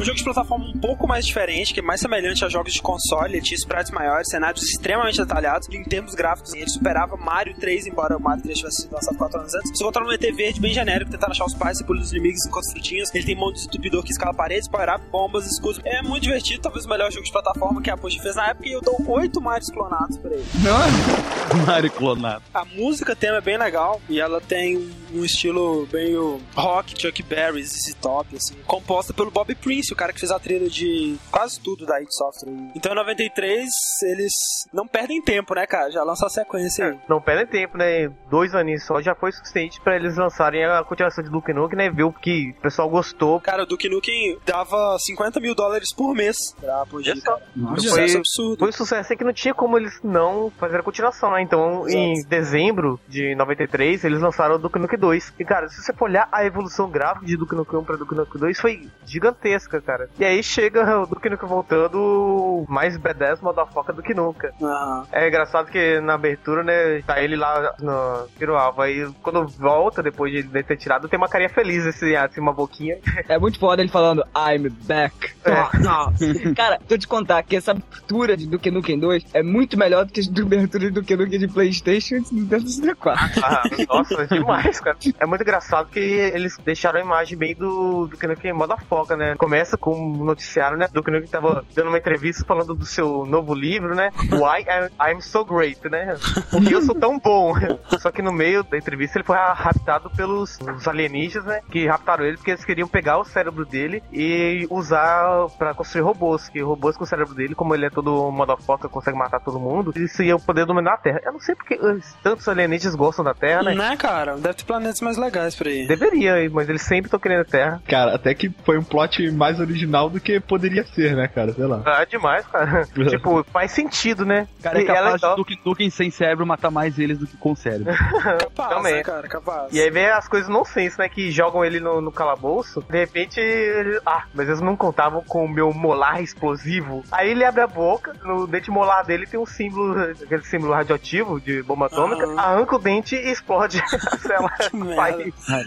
Um jogo de plataforma um pouco mais diferente, que é mais semelhante a jogos de console, ele tinha sprites maiores, cenários extremamente detalhados, e em termos gráficos, ele superava Mario 3, embora o Mario 3 tivesse sido lançado 4 anos antes. Você controla um ET verde bem genérico, tentando achar os pais, pula os inimigos enquanto as frutinhas. Ele tem um monte de estupidor que escala paredes, power-up, bombas, escudos. É muito divertido, talvez o melhor jogo de plataforma que a Push fez na época, e eu dou 8 Marios clonados pra ele. não. Mario clonado. A música tema é bem legal e ela tem um, estilo meio rock, Chuck Berry, ZZ Top, assim, composta pelo Bob Prince, o cara que fez a trilha de quase tudo da id Software. Então em 93 eles não perdem tempo, né, cara? Já lançou a sequência aí. Não perdem tempo, né? Dois aninhos só já foi suficiente pra eles lançarem a continuação de Duke Nukem, né? Viu que o pessoal gostou. Cara, o Duke Nukem dava 50 mil dólares por mês pra Apogee. Um Nossa. sucesso Foi- absurdo. Foi um sucesso aí que não tinha como eles não fazer a continuação, né? Então, Exato. em dezembro de 93, eles lançaram o Duke Nukem 2. E, cara, se você for olhar a evolução gráfica de Duke Nukem 1 pra Duke Nukem 2, foi gigantesca, cara. E aí chega o Duke Nukem voltando mais B10 motherfucker do que nunca. Aham. É engraçado que na abertura, né, tá ele lá no tiro alvo. Aí quando volta, depois de ele ter tirado, tem uma carinha feliz, assim, assim uma boquinha. É muito foda ele falando I'm back. É. Cara, se eu te contar que essa abertura de Duke Nukem 2 é muito melhor do que a abertura de Duke Nukem de Playstation e do Nintendo 64. Ah, nossa, demais, cara. É muito engraçado que eles deixaram a imagem bem do, do Duke Nukem foca, né? Começa com um noticiário, né? Do Nukem tava dando uma entrevista falando do seu novo livro, né? Why I'm, I'm So Great, né? Porque eu sou tão bom. Só que no meio da entrevista ele foi raptado pelos os alienígenas, né? Que raptaram ele porque eles queriam pegar o cérebro dele e usar pra construir robôs. Que robôs com o cérebro dele, como ele é todo foca, consegue matar todo mundo, isso ia poder dominar a Terra. Eu não sei porque eh, tantos alienígenas gostam da Terra, né? Né, cara? Deve ter planetas mais legais por aí. Deveria, mas eles sempre estão querendo a Terra. Cara, até que foi um plot mais original do que poderia ser, né, cara? Sei lá. Ah, demais, cara. tipo, faz sentido, né? Cara, é E ela capaz então- de Duke Nukem sem cérebro matar mais eles do que com cérebro. Capaz, Também. né, cara? Capaz. E aí vem as coisas nonsense, né? Que jogam ele no, no calabouço. De repente, ele... ah, mas eles não contavam com o meu molar explosivo. Aí ele abre a boca, no dente molar dele tem um símbolo, aquele símbolo radioativo de bomba atômica. Arranca o dente e explode a célula. Que merda. Vai.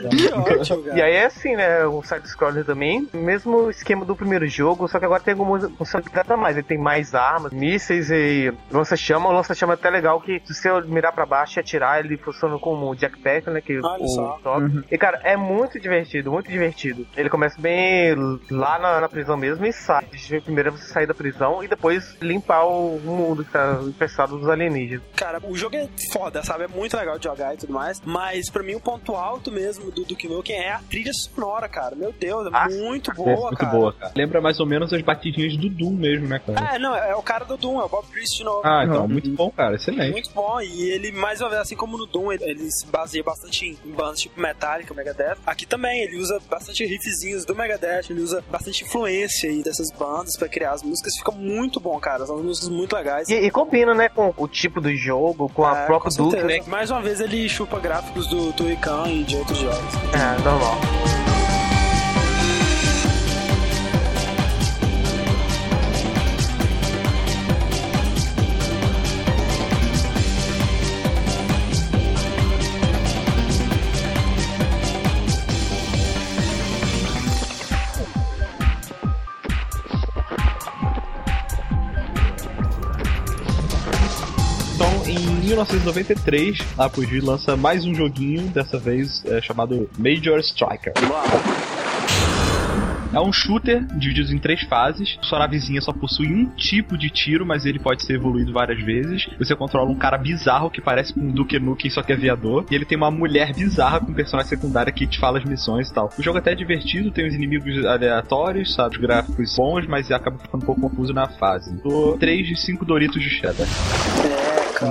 Que ótimo, cara. E aí é assim, né? Um side-scroller também. Mesmo esquema do primeiro jogo, só que agora tem algumas funcionalidades a mais. Ele tem mais armas, mísseis e lança-chama. O lança-chama é até legal que se você mirar pra baixo e atirar, ele funciona como o Jackpack, né? Que Olha o só. top. E cara, é muito divertido, muito divertido. Ele começa bem lá na, na prisão mesmo e sai. Primeiro é você sair da prisão e depois limpar o mundo que tá infestado dos alienígenas. Cara, o jogo é foda, sabe? É muito legal de jogar e tudo mais. Mas pra mim o ponto alto mesmo do Duke Nukem é a trilha sonora, cara. Meu Deus, é Ah, muito boa, cara. Boa, cara. Lembra mais ou menos as batidinhas do Doom mesmo, né, cara? É, não, é o cara do Doom, é o Bob Priest de novo. Ah, então, muito bom, cara. Excelente. Muito bom, e ele, mais uma vez, assim como no Doom, ele, ele se baseia bastante em, em bandas tipo Metallica, Megadeth. Aqui também, ele usa bastante riffzinhos do Megadeth, ele usa bastante influência aí dessas bandas pra criar as músicas. Fica muito bom, cara. São músicas muito legais. E, e combina, né, com o tipo do jogo, com a É, própria com Duke, né? Mais uma vez, ele chupa gráficos do Tuican e de outros jogos. É, normal. 1993, a Apogee lança mais um joguinho, dessa vez é, chamado Major Striker. É um shooter dividido em três fases. Sua navezinha só possui um tipo de tiro, mas ele pode ser evoluído várias vezes. Você controla um cara bizarro que parece com um Duke Nukem, só que é aviador. E ele tem uma mulher bizarra com personagem secundária que te fala as missões e tal. O jogo até é divertido, tem os inimigos aleatórios, sabe? Os gráficos bons, mas acaba ficando um pouco confuso na fase. Dou 3 de 5 Doritos de cheddar.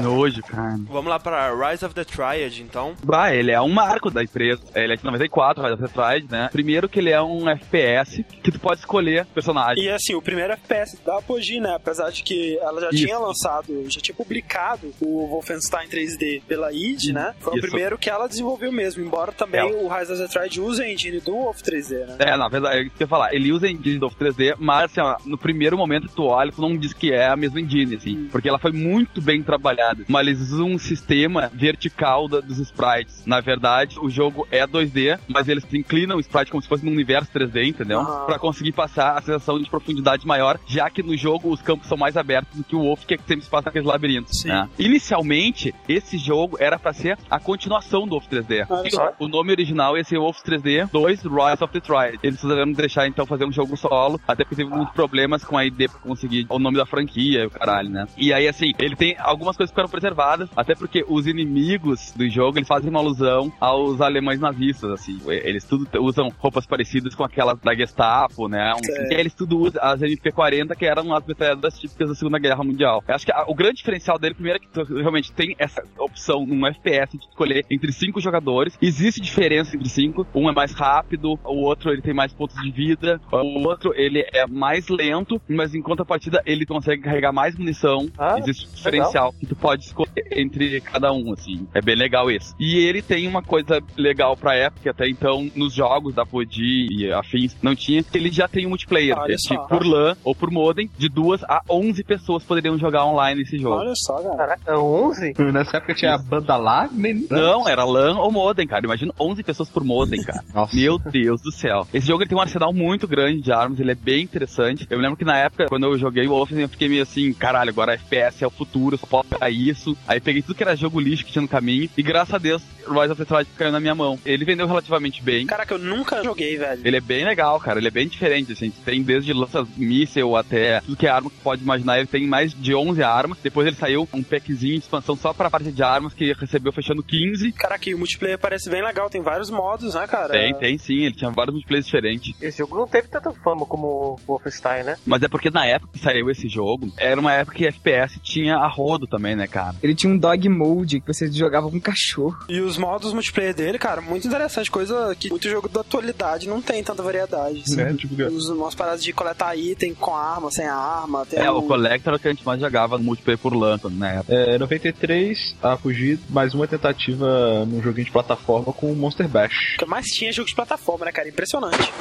Nojo, cara. Vamos lá pra Rise of the Triad, então. Bah, ele é um marco da empresa. Ele é de 94, vai da Tetride, né? Primeiro que ele é um FPS que tu pode escolher personagem. E assim, o primeiro FPS da Apogee, né? Apesar de que ela já Isso. tinha lançado, já tinha publicado o Wolfenstein 3D pela id, né? Foi Isso. o primeiro que ela desenvolveu mesmo, embora também É. o Rise of the Triad use a engine do Wolf 3D, né? É, na verdade, é eu ia falar. Ele usa a engine do 3D, mas assim, ó, no primeiro momento tu olha, tu não diz que é a mesma engine, assim. Porque ela foi muito bem trabalhada. Mas eles usam um sistema vertical da- dos sprites. Na verdade, o jogo é 2D, mas eles inclinam o sprite como se fosse num universo 3D, entendeu? Aham. Pra conseguir passar a sensação de profundidade maior, já que no jogo os campos são mais abertos do que o Wolf, que é que sempre se passa naqueles labirintos. Né? Inicialmente, esse jogo era pra ser a continuação do Wolf 3D. Olha só. O nome original ia ser Wolf 3D 2 Rise of the Triad. Eles precisaram deixar então fazer um jogo solo, até porque teve muitos problemas com a ID pra conseguir o nome da franquia e o caralho, né? E aí, assim, ele tem algumas coisas que ficaram preservadas, até porque os inimigos do jogo eles fazem uma alusão aos alemães nazistas, assim. Eles tudo usam roupas parecidas com aquelas da Gestapo, né? Um- e aí eles tudo usam as MP40, que eram as metralhadoras típicas da Segunda Guerra Mundial. Eu acho que a- o grande diferencial dele, primeiro, é que tu realmente tem essa opção num FPS de escolher entre cinco jogadores. Existe diferença entre cinco. Um é mais rápido, o outro ele tem mais pontos de vida, o outro ele é mais lento, mas em contrapartida ele consegue carregar mais munição. Ah, Existe um diferencial que tu pode escolher entre cada um, assim. É bem legal isso. E ele tem uma coisa legal pra época, que até então nos jogos da POD e afins não tinha, que ele já tem um multiplayer. Olha que é só. tipo por LAN ou por modem, de duas a 11 pessoas poderiam jogar online esse jogo. Olha só, cara. Caraca, 11? Nessa época tinha a banda lá, nem... Não, era LAN ou modem, cara. Imagina 11 pessoas por modem, cara. Nossa. Meu Deus do céu. Esse jogo ele tem um arsenal muito grande de armas, ele é bem interessante. Eu me lembro que na época, quando eu joguei o Wolfenstein, eu fiquei meio assim, caralho, agora FPS é o futuro, só posso pegar isso. Aí peguei tudo que era jogo lixo que tinha no caminho, e graças a Deus, Rise of the Triad caiu na minha mão. Ele vendeu relativamente bem. Caraca, eu nunca joguei, velho. Ele é bem legal, cara. Ele é bem diferente, assim. Tem desde lança-míssel até tudo que é arma que pode imaginar. Ele tem mais de 11 armas. Depois ele saiu um packzinho de expansão só pra parte de armas que recebeu fechando 15. Caraca, e o multiplayer parece bem legal, tem vários modos, né, cara? Tem, tem sim. Ele tinha vários multiplayers diferentes. Esse jogo não teve tanta fama como o Wolfenstein, né? Mas é porque na época que saiu esse jogo, era uma época que FPS tinha a rodo também, né, cara? Ele tinha um dog mode que você jogava com cachorro. E os modos multiplayer dele, cara, muito interessante. Coisa que muito jogo da atualidade não tem tanta variedade. Assim. Né? Tipo, Os, umas paradas de coletar item com arma, sem arma. Tem É, um- o Collector era o que a gente mais jogava no multiplayer por LAN, né? É, 93, a fugir mais uma tentativa num joguinho de plataforma com o Monster Bash. O que mais tinha é jogo de plataforma, né, cara? Impressionante.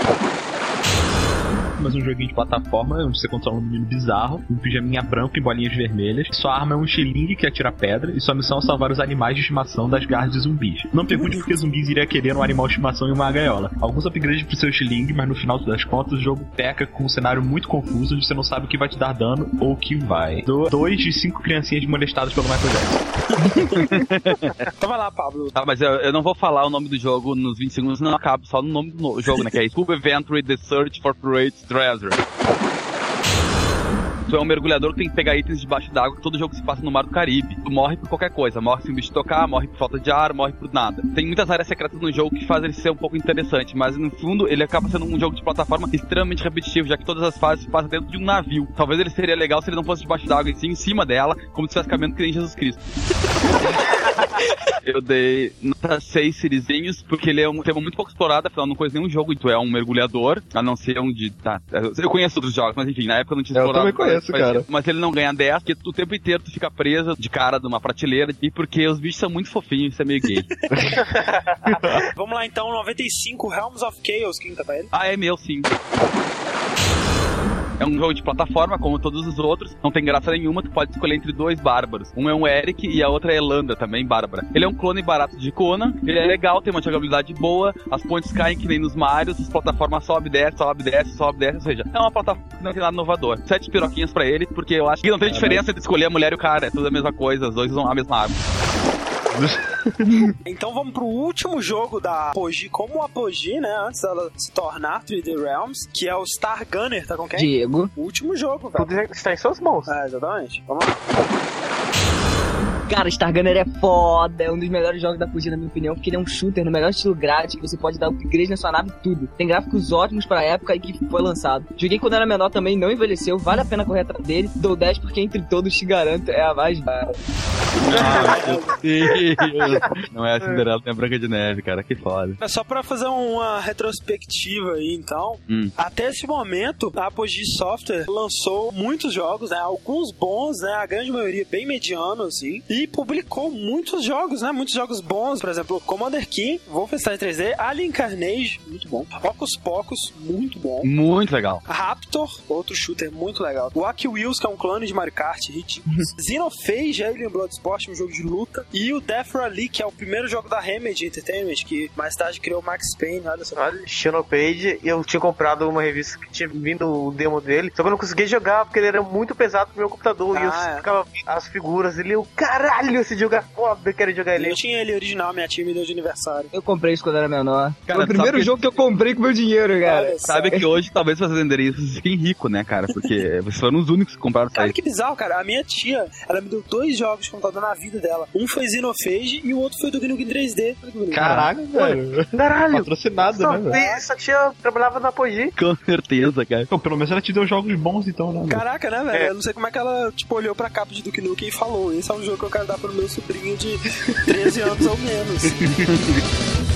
Mas um joguinho de plataforma onde você controla um menino bizarro, um pijaminha branco e bolinhas vermelhas. Sua arma é um xilingue que atira pedra e sua missão é salvar os animais de estimação das garras de zumbis. Não pergunte por que zumbis iria querer um animal de estimação em uma gaiola. Alguns upgrades pro seu xilingue, mas no final das contas o jogo peca com um cenário muito confuso onde você não sabe o que vai te dar dano ou o que vai. Do, dois de cinco criancinhas molestadas pelo Michael Jackson. Então vai lá, Pablo. Tá, mas eu, eu não vou falar o nome do jogo nos 20 segundos, não acabo só no nome do jogo, né? Que é Scuba Adventure The Search for Pirate browser. Tu é um mergulhador que tem que pegar itens debaixo d'água, todo jogo se passa no mar do Caribe. Tu morre por qualquer coisa, morre se um bicho tocar, morre por falta de ar, morre por nada. Tem muitas áreas secretas no jogo que fazem ele ser um pouco interessante, mas no fundo ele acaba sendo um jogo de plataforma extremamente repetitivo, já que todas as fases se passam dentro de um navio. Talvez ele seria legal se ele não fosse debaixo d'água, e sim em cima dela, como se tivesse caminhando que nem Jesus Cristo. Eu dei nota 6 serizinhos, porque ele é um tema muito pouco explorado, afinal eu não conheço nenhum jogo, e tu é um mergulhador, a não ser um de. Tá, eu conheço outros jogos, mas enfim, na época eu não tinha Eu explorado. também conheço, mas- cara. Mas ele não ganha 10, porque o tempo inteiro tu fica preso de cara de uma prateleira, e porque os bichos são muito fofinhos, isso é meio gay. Vamos lá então, 95 Realms of Chaos, quem tá pra ele? ah, é meu sim. É um jogo de plataforma, como todos os outros. Não tem graça nenhuma, tu pode escolher entre dois bárbaros. Um é um Eric e a outra é Elanda, também bárbara. Ele é um clone barato de Conan, ele é legal, tem uma jogabilidade boa, as pontes caem que nem nos Marios, as plataformas sobe, desce, sobe, desce, sobe, desce, ou seja, é uma plataforma que não tem nada inovador. Sete piroquinhas pra ele, porque eu acho que não tem diferença de escolher a mulher e o cara, é tudo a mesma coisa, os dois usam a mesma arma. Então vamos pro último jogo da Apogee, como Apogee, né? Antes dela se tornar 3D Realms, que é o Star Gunner, tá com quem? Diego. O último jogo, velho. Tudo está em suas mãos. É, exatamente. Vamos lá. Cara, Star Gunner é foda, é um dos melhores jogos da Fuji, na minha opinião, porque ele é um shooter no melhor estilo grátis, que você pode dar upgrade na sua nave e tudo. Tem gráficos ótimos pra época e que foi lançado. Joguei quando era menor também, não envelheceu, vale a pena correr atrás dele. Dou 10 porque entre todos te garanto, é a mais barata. Não é a Cinderela, tem a Branca de Neve, cara, que foda. É só pra fazer uma retrospectiva aí, então. Hum. Até esse momento, a Apogee Software lançou muitos jogos, né? Alguns bons, né? A grande maioria bem mediano, assim. E publicou muitos jogos, né? Muitos jogos bons. Por exemplo, Commander King, Wolfenstein 3D, Alien Carnage, muito bom. Ocus Pocus, muito bom. Muito legal. Raptor, outro shooter muito legal. Wacky Wheels, que é um clone de Mario Kart, ridículo. Xenophage, Alien Bloodsport, um jogo de luta. E o Death Rally, que é o primeiro jogo da Remedy Entertainment, que mais tarde criou o Max Payne, olha só. Olha, Xenopage, eu tinha comprado uma revista que tinha vindo o demo dele, só que eu não conseguia jogar porque ele era muito pesado pro meu computador e eu Ah, é. ficava as figuras dele, eu, caralho, esse jogo é foda, eu quero jogar ele. Eu tinha ele original, minha tia me deu de aniversário. Eu comprei isso quando era menor. Cara, Foi o primeiro que- jogo que eu comprei com meu dinheiro, cara. Só. Sabe que hoje talvez vocês venderem isso vocês fiquem ricos, né, cara? Porque vocês foram os únicos que compraram isso Cara, que bizarro, cara. A minha tia, ela me deu dois jogos de computador na vida dela. Um foi Xenophage e o outro foi do Nukem 3D. Olha que bonito. Caraca, velho. Caralho, Patrocinado, só né, tem- essa tia trabalhava na Apogee. Com certeza, cara. Então, pelo menos ela te deu jogos bons, então, né? Caraca, né, velho? É. Eu não sei como é que ela, tipo, olhou pra capa de Duke Nukem e falou: Esse é um jogo que eu quero dar pro meu sobrinho de 13 anos ou menos.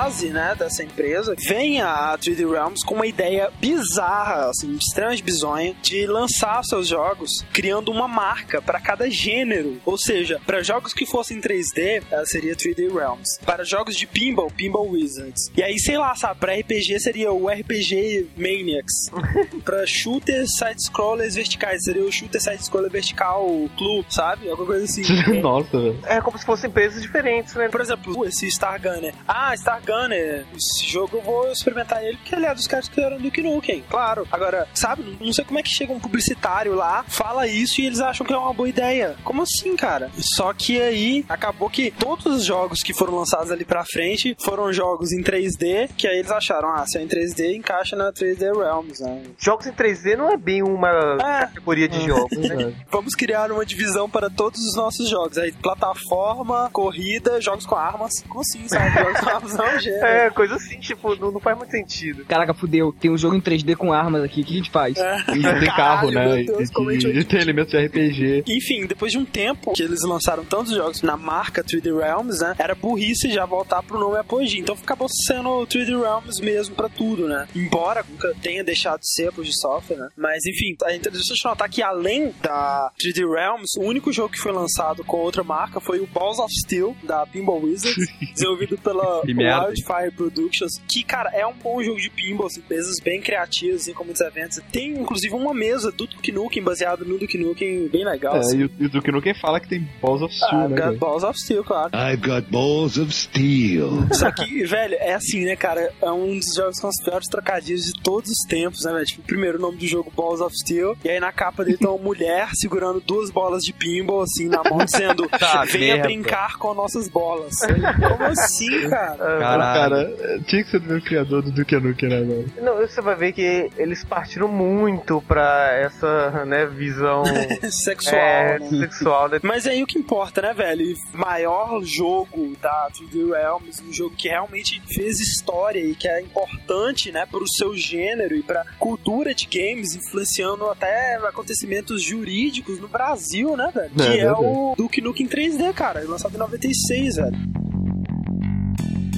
fase, né, dessa empresa. Vem a 3D Realms com uma ideia bizarra, assim, extremamente bizonha, de lançar seus jogos criando uma marca para cada gênero. Ou seja, para jogos que fossem 3D, ela seria 3D Realms. Para jogos de pinball, Pinball Wizards. E aí, sei lá, sabe, pra RPG seria o RPG Maniacs. pra shooters, side-scrollers verticais, seria o shooter side-scroller vertical Clue, sabe? Alguma coisa assim. Nossa, velho. É como se fossem empresas diferentes, né? Por exemplo, esse Star Gunner. Ah, Star Gunner. Esse jogo eu vou experimentar ele porque ele é dos caras que eram do Nukem. Claro. Agora, sabe, não sei como é que chega um publicitário lá, fala isso e eles acham que é uma boa ideia. Como assim, cara? Só que aí acabou que todos os jogos que foram lançados ali pra frente foram jogos em 3D, que aí eles acharam, ah, se é em 3D, encaixa na 3D Realms, né? Jogos em 3D não é bem uma É. categoria de jogos, né? Vamos criar uma divisão para todos os nossos jogos. Aí, plataforma, corrida, jogos com armas. Como assim, sabe? Jogos com Realms é um gênero. É, coisa assim, tipo, não, não faz muito sentido. Caraca, fudeu. Tem um jogo em 3D com armas aqui. O que a gente faz? É. E tem carro, Caralho, né? Deus, E, e tem elementos de RPG. Enfim, depois de um tempo que eles lançaram tantos jogos na marca 3D Realms, né? Era burrice já voltar pro nome Apogee. Então acabou sendo 3D Realms mesmo pra tudo, né? Embora nunca tenha deixado de ser Apogee Software, né? Mas enfim, é interessante notar que além da 3D Realms, o único jogo que foi lançado com outra marca foi o Balls of Steel, da Pinball Wizards, desenvolvido pela Que merda. Wildfire Productions, que, cara, é um bom jogo de pinball, assim, mesas bem criativas, assim, com muitos eventos. Tem, inclusive, uma mesa do Duke Nukem, baseado no Duke Nukem, bem legal, É, assim. e o, e o Duke Nukem fala que tem Balls of Steel, Ah, né? got cara? Balls of Steel, claro. I've got balls of steel. Só que, velho, é assim, né, cara? É um dos jogos com os piores trocadilhos de todos os tempos, né, velho? Tipo, primeiro o nome do jogo Balls of Steel, e aí na capa dele tem uma mulher segurando duas bolas de pinball, assim, na mão, dizendo: Tá, Venha merda. brincar com nossas bolas. Como assim, cara? Caralho. Cara, é, tinha que ser do meu criador do Duke Nukem, né, mano? Não, você vai ver que eles partiram muito pra essa, né, visão Sexual, é, né? sexual, né? Mas aí o que importa, né, velho? Maior jogo da 3D Realms, um jogo que realmente fez história e que é importante, né, pro seu gênero e pra cultura de games, influenciando até acontecimentos jurídicos no Brasil, né, velho? É, que é verdade. o Duke Nukem 3D, cara, lançado em 96, velho.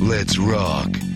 Let's rock.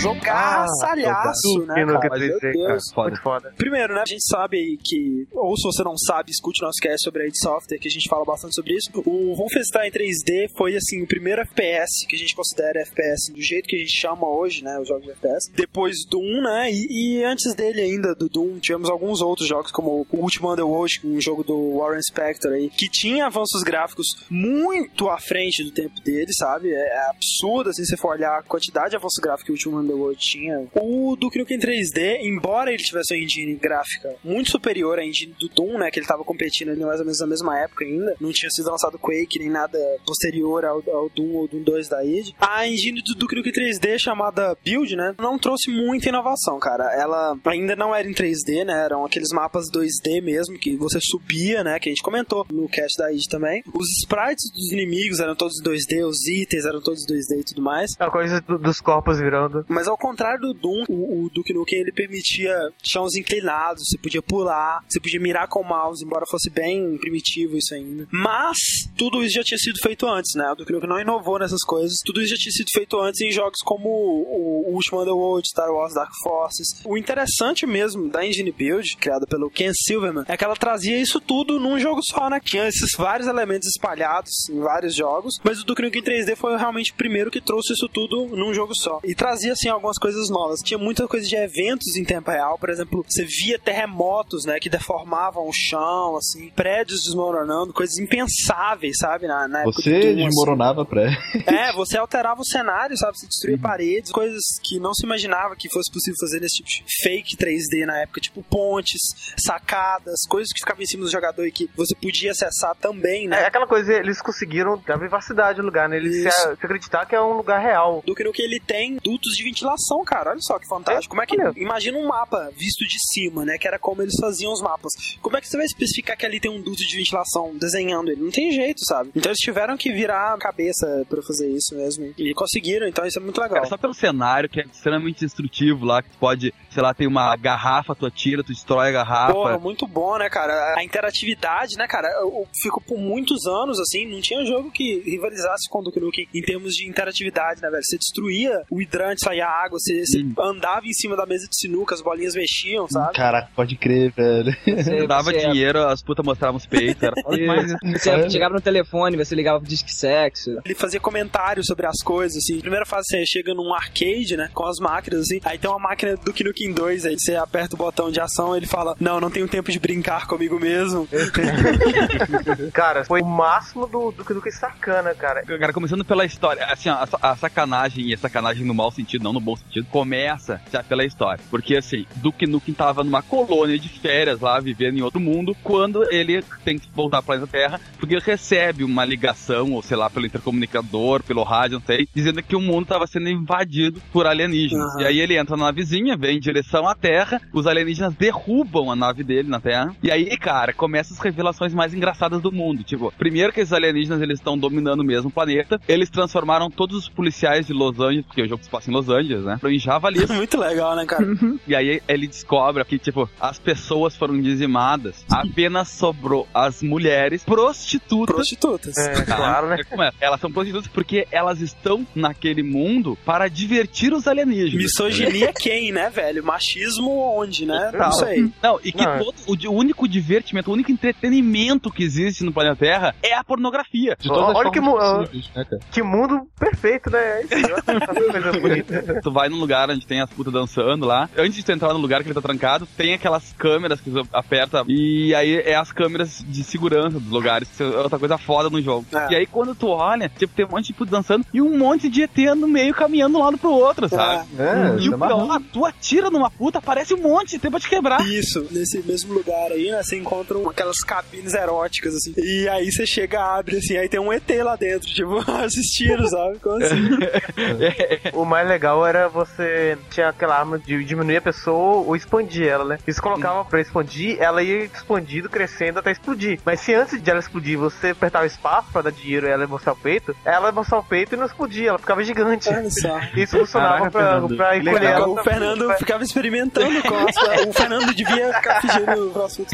Jogar salhaço, né, cara? Meu 3D, cara. Deus. Foda. Muito foda. Primeiro, né, a gente sabe aí que, ou se você não sabe, escute nosso cast sobre a id Software, que a gente fala bastante sobre isso. O Wolfenstein 3D foi, assim, o primeiro FPS que a gente considera FPS do jeito que a gente chama hoje, né, os jogos de FPS. Depois Doom, né, e, e antes dele ainda, do Doom, tivemos alguns outros jogos, como o Ultima Underworld, um jogo do Warren Spector aí, que tinha avanços gráficos muito à frente do tempo dele, sabe? É, é absurdo, assim, se você for olhar a quantidade de avanço gráfico que o Ultima Underworld tinha. O Duke Nukem 3D, embora ele tivesse uma engine gráfica muito superior à engine do Doom, né, que ele tava competindo ali mais ou menos na mesma época ainda, não tinha sido lançado Quake nem nada posterior ao, ao Doom ou Doom 2 da id. A engine do Duke Nukem 3D, chamada Build, né, não trouxe muita inovação, cara. Ela ainda não era em 3D, né, eram aqueles mapas 2D mesmo, que você subia, né, que a gente comentou no cast da id também. Os sprites dos inimigos eram todos 2D, os itens eram todos 2D e tudo mais. A coisa do- dos corpos virando. Mas ao contrário do Doom, o, o Duke Nukem ele permitia chãos inclinados, você podia pular, você podia mirar com o mouse, embora fosse bem primitivo isso ainda. Mas tudo isso já tinha sido feito antes, né? O Duke Nukem não inovou nessas coisas. Tudo isso já tinha sido feito antes em jogos como o, o Ultima Underworld, Star Wars Dark Forces. O interessante mesmo da Engine Build, criada pelo Ken Silverman, é que ela trazia isso tudo num jogo só, né? Tinha esses vários elementos espalhados em vários jogos, mas o Duke Nukem 3D foi realmente o primeiro que trouxe isso tudo num jogo só. E trazia, assim, algumas coisas novas. Tinha muita coisa de eventos em tempo real, por exemplo, você via terremotos, né, que deformavam o chão, assim, prédios desmoronando, coisas impensáveis, sabe, na, na época Você assim. desmoronava pré. É, você alterava o cenário, sabe? Você destruía paredes, coisas que não se imaginava que fosse possível fazer nesse tipo de fake 3D na época, tipo pontes, sacadas, coisas que ficavam em cima do jogador e que você podia acessar também, É né? aquela coisa, eles conseguiram dar vivacidade ao lugar, né? Eles se, Isso. se acreditar que é um lugar real. Do que no que ele tem dutos de ventilação, cara. Olha só que fantástico. Como é que. Imagina um mapa visto de cima, né? Que era como eles faziam os mapas. Como é que você vai especificar que ali tem um duto de ventilação desenhando ele? Não tem jeito, sabe? Então eles tiveram que virar a cabeça pra fazer isso mesmo. E conseguiram, então isso é muito legal. Cara, só pelo cenário, que é extremamente destrutivo lá, que tu pode, sei lá, tem uma garrafa, tu atira, tu destrói a garrafa. Pô, muito bom, né, cara? A interatividade, né, cara? Eu, eu fico por muitos anos, assim, não tinha jogo que rivalizasse com o Duke Nukem em termos de interatividade, né, velho? Você destruía o hidrante, saía água, você, você andava em cima da mesa de sinuca, as bolinhas mexiam, sabe? Caraca, pode crer, velho. Você, dava você- dinheiro, as putas mostravam os peitos, era foda demais. Você chegava no telefone, você ligava pro disque sexo. Ele fazia comentários sobre as coisas, assim. Primeira fase, você chega num arcade, né? Com as máquinas, assim. Aí tem uma máquina do Duke Nukem 2, aí você aperta o botão de ação ele fala: Não, não tenho tempo de brincar comigo mesmo. Cara, foi o máximo do, do, do que sacana, cara. Cara, começando pela história, assim, ó, a, a sacanagem, e a sacanagem no mau sentido, não no bom sentido, começa já pela história. Porque assim, Duke Nukem tava numa colônia de férias lá, vivendo em outro mundo, quando ele tem que voltar ao planeta Terra, porque ele recebe uma ligação, ou sei lá, pelo intercomunicador, pelo rádio, não sei, dizendo que o mundo tava sendo invadido por alienígenas. Aham. E aí ele entra na navezinha, vem em direção à Terra, os alienígenas derrubam a nave dele na Terra, e aí, cara, começam as revelações mais engraçadas do mundo. Tipo, primeiro que esses alienígenas, eles estão dominando mesmo o planeta, eles transformaram todos os policiais de Los Angeles, porque o jogo se passa em Los Angeles, né, em javalis. Muito legal, né, cara? E aí ele descobre que, tipo, as pessoas foram dizimadas, apenas sobrou as mulheres prostitutas. Prostitutas. É, claro, né? Como é? Elas são prostitutas porque elas estão naquele mundo para divertir os alienígenas. Misoginia quem, né, velho? Machismo onde, né? Não sei. Não, e que Não, é. todo, o, único divertimento, o único entretenimento que existe no planeta Terra é a pornografia. De todas as Olha que mu- né? Que mundo perfeito, né? É isso, coisa bonita. Tu vai num lugar onde tem as putas dançando lá. Antes de tu entrar no lugar que ele tá trancado, tem aquelas câmeras que tu aperta. E aí é as câmeras de segurança dos lugares. que É outra coisa foda no jogo. É. E aí quando tu olha, tipo, tem um monte de puta dançando e um monte de ET no meio caminhando de um lado pro outro, sabe? É, E isso o é pior, tu atira numa puta, aparece um monte de ET pra te quebrar. Isso, nesse mesmo lugar aí, né? Você encontra aquelas cabines eróticas, assim. E aí você chega, abre, assim, aí tem um ET lá dentro, tipo, assistindo, sabe? Como assim? O mais legal era você tinha aquela arma de diminuir a pessoa ou expandir ela, né? E se colocava pra expandir, ela ia expandindo, crescendo até explodir. Mas se antes de ela explodir você apertar o espaço pra dar dinheiro e ela mostrar o peito, ela ia mostrar o peito e não explodia, ela ficava gigante. Olha só. Isso funcionava Caraca, pra, Fernando. pra encolher ela. o Fernando ficava experimentando com as... O Fernando devia ficar fingindo o próximo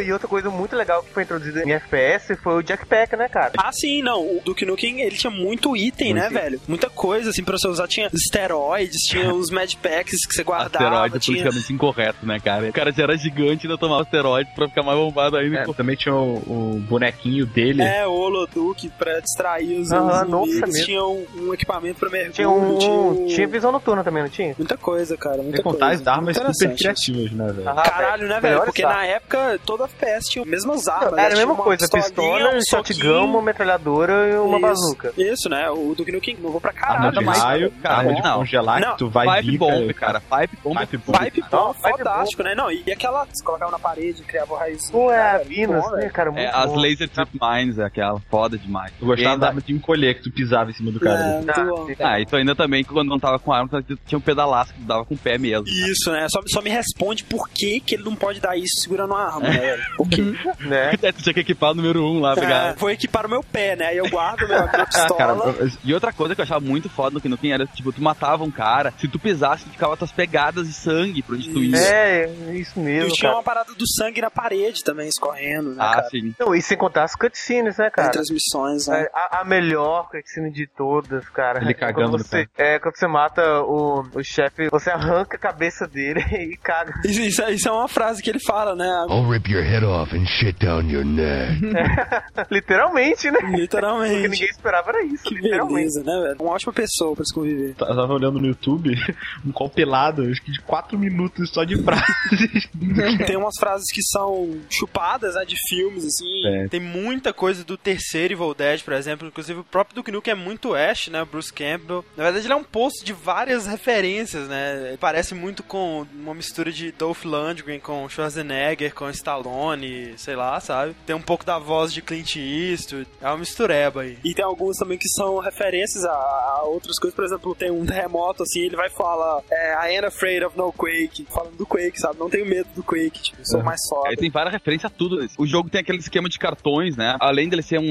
E outra coisa muito legal que foi introduzida em FPS foi o Jackpack, né, cara? Ah, sim, não. O Duke Nukem, ele tinha muito item, né, velho? Muita coisa, assim, pra você usar. Tinha esteroides, tinha os Medpacks que você guardava. Asteroide é tinha... politicamente incorreto, né, cara? O cara já era gigante e ainda tomava asteroide pra ficar mais bombado ainda. É, também tinha o, o bonequinho dele. É, o Holoduke pra distrair os os nossa. Tinha um, um equipamento pra mergulho. Tinha um. tinha, Tinha, um- visão noturna também, não tinha? Muita coisa, cara. Muita contar coisa. as armas super criativas, né, velho? Ah, Caralho, né, velho? Porque na época todo FPS tinha as mesmas armas. Era né? a Tinha mesma coisa, pistola, um shotgun, uma metralhadora e uma Isso. bazuca. Isso, né? O Duke Nukem inovou pra Arma caralho. de mais- raio, cara, arma de não. congelar Não, que tu vai Pipe vir, bomb, cara. Pipe bomb. Pipe bomb. Pipe Não, bom, pipe fantástico, né? Não, e aquela que você colocava na parede, criava o raiz. Pô, é a Venus, bom, né, cara? Muito É, as bom. laser trip mines, é aquela foda demais. Tu gostava da arma de encolher que tu pisava em cima do cara. É, né? muito Ah. Ah, e tu ainda também, quando não tava com arma, tinha um pedalasco que tu dava com o pé mesmo. Isso, né? Só, só me responde por que, que ele não pode dar isso segurando uma arma, né? Por quê? né? É, tu tinha que equipar o número 1 um lá, É, pegar. vou equipar o meu pé, né? Aí eu guardo minha, minha Ah, pistola. cara, E outra coisa que eu achava muito foda no Kinuken era, tipo, tu matava um cara, se tu pisasse, ficava tuas pegadas de sangue pra onde tu ia. É, isso e mesmo, tinha cara. uma parada do sangue na parede também, escorrendo, né, Ah, cara? sim. Não, e sem contar as cutscenes, né, cara? As missões, né? É, A, a melhor cutscene de todas, cara. Ele É cagando quando no você, É, quando você mata o, o chefe, você arranca a cabeça dele e caga. Isso, isso é- isso é uma frase que ele fala, né? I'll rip your head off and shit down your neck. Literalmente, né? Literalmente. ninguém esperava era isso, Que literalmente. beleza, né, velho? Uma ótima pessoa pra se conviver. Eu tava olhando no YouTube um compilado, acho que de 4 minutos só de frases. Tem umas frases que são chupadas, né, de filmes, assim. É. Tem muita coisa do terceiro Evil Dead, por exemplo. Inclusive o próprio Duke Nukem é muito Ash, né? Bruce Campbell. Na verdade ele é um post de várias referências, né? Ele Parece muito com uma mistura de Dolph Lundgren com Schwarzenegger, com Stallone, sei lá, sabe? Tem um pouco da voz de Clint Eastwood. É uma mistureba aí. E tem alguns também que são referências a, a outras coisas. Por exemplo, tem um terremoto, assim, ele vai falar é, I ain't afraid of no Quake. Falando do Quake, sabe? Não tenho medo do Quake, tipo, sou mais foda. Aí tem várias referências a tudo. O jogo tem aquele esquema de cartões, né? Além dele ser um,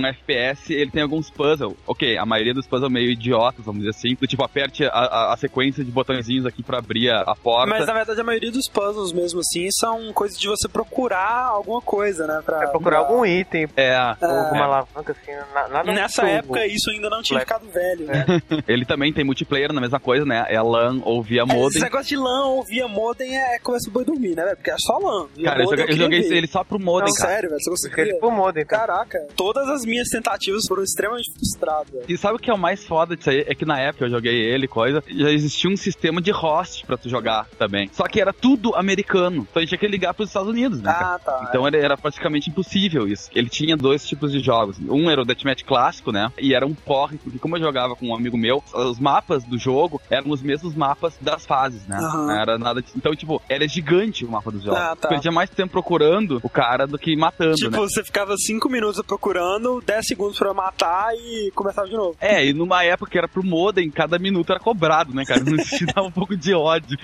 um FPS, ele tem alguns puzzles. Ok, a maioria dos puzzles meio idiotas, vamos dizer assim. Do tipo, aperte a, a- a sequência de botõezinhos aqui pra abrir a, a porta. Mas na verdade a maioria dos puzzles mesmo assim são coisas de você procurar alguma coisa, né? Pra, É procurar pra- algum item, É, alguma alavanca, assim, na- nada Nessa época isso ainda não tinha ficado velho, né? ele também tem multiplayer na mesma coisa, né? É LAN ou via Esse modem. negócio de LAN ou via modem é coisa de boi dormir, né? Porque é só LAN. Via Cara, eu modem joguei, eu joguei ele só pro modem, Não, cara. sério, velho. Você é conseguia... tipo modem, cara. Caraca, todas as minhas tentativas foram extremamente frustradas. E sabe o que é o mais foda disso aí? É que na época eu joguei ele, coisa, já existia um sistema de host pra tu jogar também. Só que era tudo americano. Então a gente tinha que ligar pros Estados Unidos, né? cara? Ah, tá. Então ele era praticamente impossível isso. Ele tinha dois tipos de jogos. Um era o Deathmatch clássico, né? E era um porre, porque como eu jogava com um amigo meu, os mapas do jogo eram os mesmos mapas das fases, né? Não Era nada. Então, tipo, era gigante o mapa dos jogos. Ah, tá. Perdia mais tempo procurando o cara do que matando, Tipo, né? você ficava 5 minutos procurando, 10 segundos pra matar e começava de novo. É, e numa época que era pro modem, cada minuto era cobrado, né, cara? Isso dava um pouco de ódio.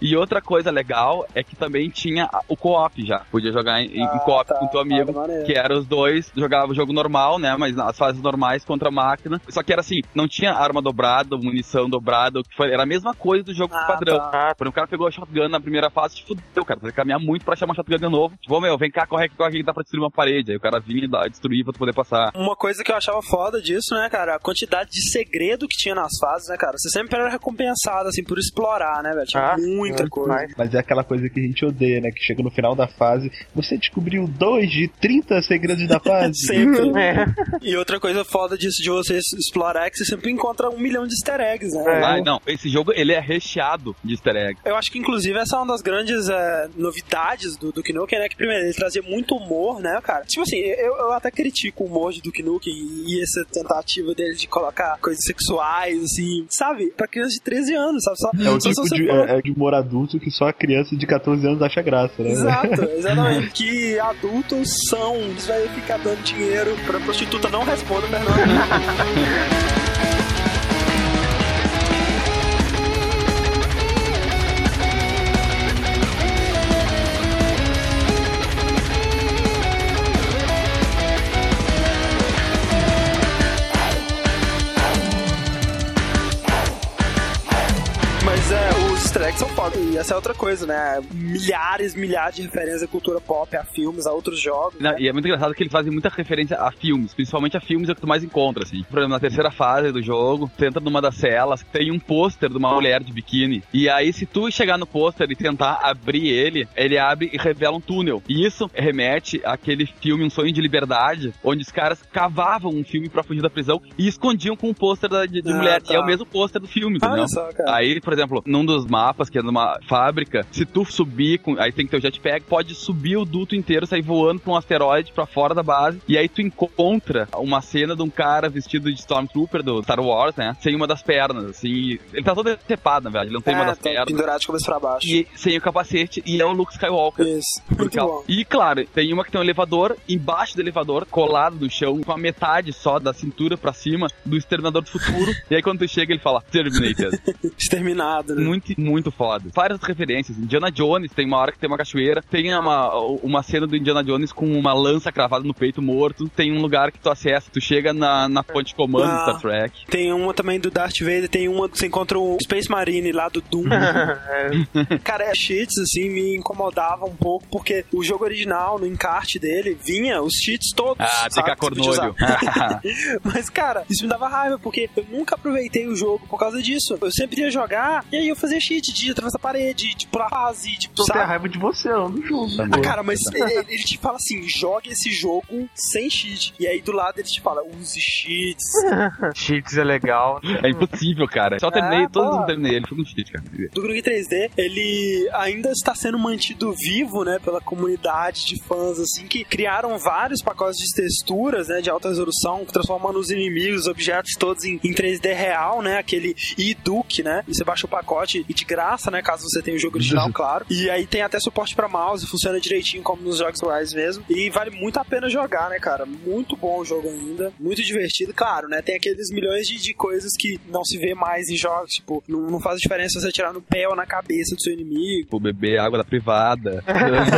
E outra coisa legal é que também tinha o co-op já. Podia jogar em, em Ah, co-op tá, com teu amigo. tá, maneiro. Que era os dois, jogava o jogo normal, né? Mas nas fases normais contra a máquina. Só que era assim, não tinha arma dobrada, munição dobrada, o que foi, era a mesma coisa do jogo Ah, padrão. tá. Quando o cara pegou a shotgun na primeira fase, te fudeu, cara. Você caminhar muito pra achar uma shotgun de novo. Tipo, meu, vem cá, corre aqui, corre aqui, que dá pra destruir uma parede. Aí o cara vinha e destruía pra tu poder passar. Uma coisa que eu achava foda disso, né, cara? A quantidade de segredo que tinha nas fases, né, cara? Você sempre era recompensado, assim, por explorar, né, velho? Tinha Ah, muita muito coisa. mais. Mas é aquela coisa que a gente odeia, né? Que chega no final da fase, você descobriu dois de 30 segredos da fase. Sempre. É. E outra coisa foda disso de você explorar é que você sempre encontra um milhão de easter eggs, né? É. Ah, não, esse jogo ele é recheado de easter egg. Eu acho que, inclusive, essa é uma das grandes é, novidades do Duke Nukem, né? Que, primeiro, ele trazia muito humor, né, cara? Tipo assim, eu, eu até critico o humor de Duke Nukem e, essa tentativa dele de colocar coisas sexuais, assim, sabe? Pra criança de 13 anos, sabe? Só, É o só tipo de, é, é de humor adulto que só a criança de 14 anos acha graça, né? Exato, exatamente. que adultos são. Eles vai ficar dando dinheiro pra prostituta. Não responda, Fernando. essa é outra coisa, né? Milhares, milhares de referências à cultura pop, a filmes, a outros jogos. Não, né? e é muito engraçado que eles fazem muita referência a filmes, principalmente a filmes é o que tu mais encontra, assim. Por exemplo, na terceira fase do jogo, tu entra numa das celas, tem um pôster de uma mulher de biquíni. E aí, se tu chegar no pôster e tentar abrir ele, ele abre e revela um túnel. E isso remete àquele filme Um Sonho de Liberdade, onde os caras cavavam um filme pra fugir da prisão e escondiam com um pôster de, de Ah, mulher. tá. E é o mesmo pôster do filme, entendeu? Olha só, cara. Aí, por exemplo, num dos mapas, que é numa fábrica, se tu subir, com, aí tem que ter o jetpack, pode subir o duto inteiro, sair voando pra um asteroide pra fora da base, e aí tu encontra uma cena de um cara vestido de Stormtrooper do Star Wars, né? Sem uma das pernas, assim. Ele tá todo decepado, na verdade, ele não tem uma É, das tá pernas. pendurado de cabeça pra baixo. E sem o capacete, e é o Luke Skywalker. Isso. Muito bom. E claro, tem uma que tem um elevador, embaixo do elevador, colado no chão, com a metade só da cintura pra cima do Exterminador do Futuro. e aí quando tu chega, ele fala Terminated. Exterminado, né? Muito, muito foda. Várias referências. Indiana Jones, tem uma hora que tem uma cachoeira. Tem uma, uma cena do Indiana Jones com uma lança cravada no peito morto. Tem um lugar que tu acessa, tu chega na, na ponte de comando do Ah. Star Trek. Tem uma também do Darth Vader, tem uma que você encontra o Space Marine lá do Doom. Cara, é cheats, assim, me incomodava um pouco, porque o jogo original, no encarte dele, vinha os cheats todos. Ah, sabe, fica podia cornolho. Mas, cara, isso me dava raiva, porque eu nunca aproveitei o jogo por causa disso. Eu sempre ia jogar, e aí eu fazia cheat de atravessar a parede, de pular fase, de Tô sabe? raiva de você, não do jogo. Ah, cara, mas ele, ele te fala assim: jogue esse jogo sem cheat. E aí do lado ele te fala: use cheats. Cheats é legal. É impossível, cara. Só terminei, Ah, todos eu terminei. Ele foi um cheat, cara. do Grug 3D, ele ainda está sendo mantido vivo, né, pela comunidade de fãs, assim, que criaram vários pacotes de texturas, né, de alta resolução, transformando os inimigos, os objetos todos em, em 3D real, né, aquele e-Duke, né, e você baixa o pacote e de graça, né, caso você tenha o jogo original, claro. E aí tem até suporte pra mouse, funciona direitinho como nos jogos atuais mesmo, e vale muito a pena jogar, né, cara, muito bom o jogo ainda, muito divertido, claro, né, tem aqueles milhões de, de coisas que não se vê mais em jogos, tipo, não, não faz diferença você atirar no pé ou na cabeça do seu inimigo, Tipo, beber água da privada.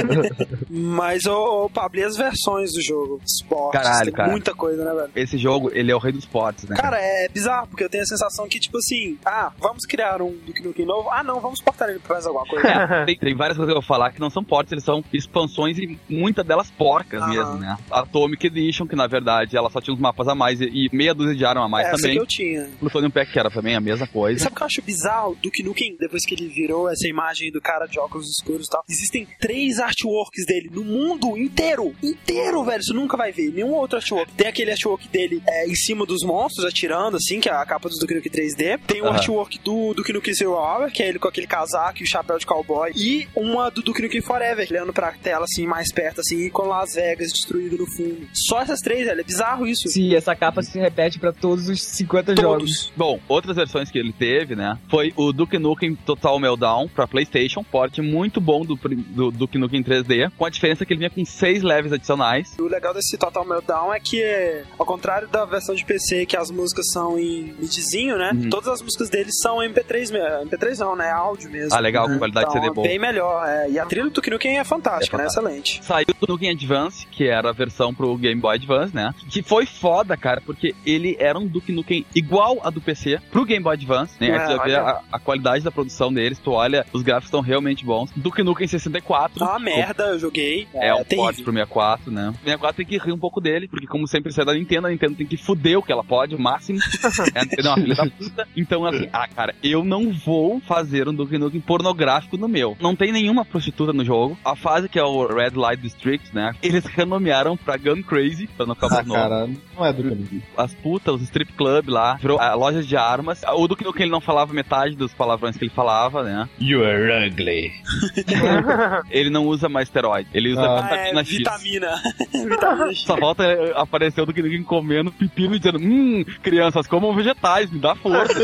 mas, ô, ô Pablo, e as versões do jogo? Esportes, Caralho, tem cara. muita coisa, né, velho? Esse jogo, ele é o rei dos potes, né? Cara, é bizarro, porque eu tenho a sensação que, tipo assim, ah, vamos criar um Duke Nukem novo, ah, não, vamos portar ele mais alguma coisa. É, tem, tem várias coisas que eu vou falar que não são portes, eles são expansões e muitas delas porcas Aham. mesmo, né? Atomic Edition, que na verdade ela só tinha uns mapas a mais e, e meia dúzia de arma a mais Essa também. que eu tinha. Plutonium Pack, que era também a mesma E coisa. sabe o que eu acho bizarro? Duke Nukem, depois que ele virou essa imagem do cara de óculos escuros e tal, existem três artworks dele no mundo inteiro. Inteiro, velho. Você nunca vai ver nenhum outro artwork. Tem aquele artwork dele é, em cima dos monstros, atirando, assim, que é a capa do Duke Nukem 3D. Tem o Aham. artwork do Duke Nukem Zero Hour, que é ele com aquele casaco e o chapéu de cowboy. E uma do Duke Nukem Forever, olhando pra tela assim, mais perto, assim, com Las Vegas destruído no fundo. Só essas três, velho. É bizarro isso. Sim, essa capa se repete pra todos os 50 jogos. Todos. Bom, outras versões que ele teve, né? Foi o Duke Nukem Total Meltdown pra PlayStation, porte muito bom do, do Duke Nukem 3D, com a diferença que ele vinha com seis levels adicionais. O legal desse Total Meltdown é que, ao contrário da versão de PC, que as músicas são em midzinho, né? Uhum. Todas as músicas deles são MP3 mesmo. MP3 não, né? Áudio mesmo. Ah, legal, com qualidade Então, CD boa. bem melhor. é. E a trilha do Duke Nukem é fantástica, É né? Excelente. Saiu do Nukem Advance, que era a versão pro Game Boy Advance, né? Que foi foda, cara, porque ele era um Duke Nukem igual a do PC pro Game Boy Advance, né? É, tu já vê a, a qualidade da produção deles, tu olha, os gráficos estão realmente bons. Duke Nukem 64. É uma merda, eu joguei. É, um terrível. port pro 64, né? O 64 tem que rir um pouco dele, porque como sempre sai da Nintendo, a Nintendo tem que fuder o que ela pode, o máximo. é, a é uma filha da puta. Então, assim, ah, cara, eu não vou fazer um Duke Nukem pornográfico no meu. Não tem nenhuma prostituta no jogo. A fase que é o Red Light District, né? Eles renomearam pra Gun Crazy, pra não ficar Ah, novo. cara, não é do. As putas, os strip club lá, virou a loja de armas. O Duke Nukem ele não falava metade dos palavrões que ele falava, né? You are ugly. Ele não usa mais esteroide. Ele usa Ah. Ah, vitamina é, X. vitamina. vitamina X. Só falta aparecer o Duke Nukem comendo pepino e dizendo Hum, crianças, comam vegetais, me dá força.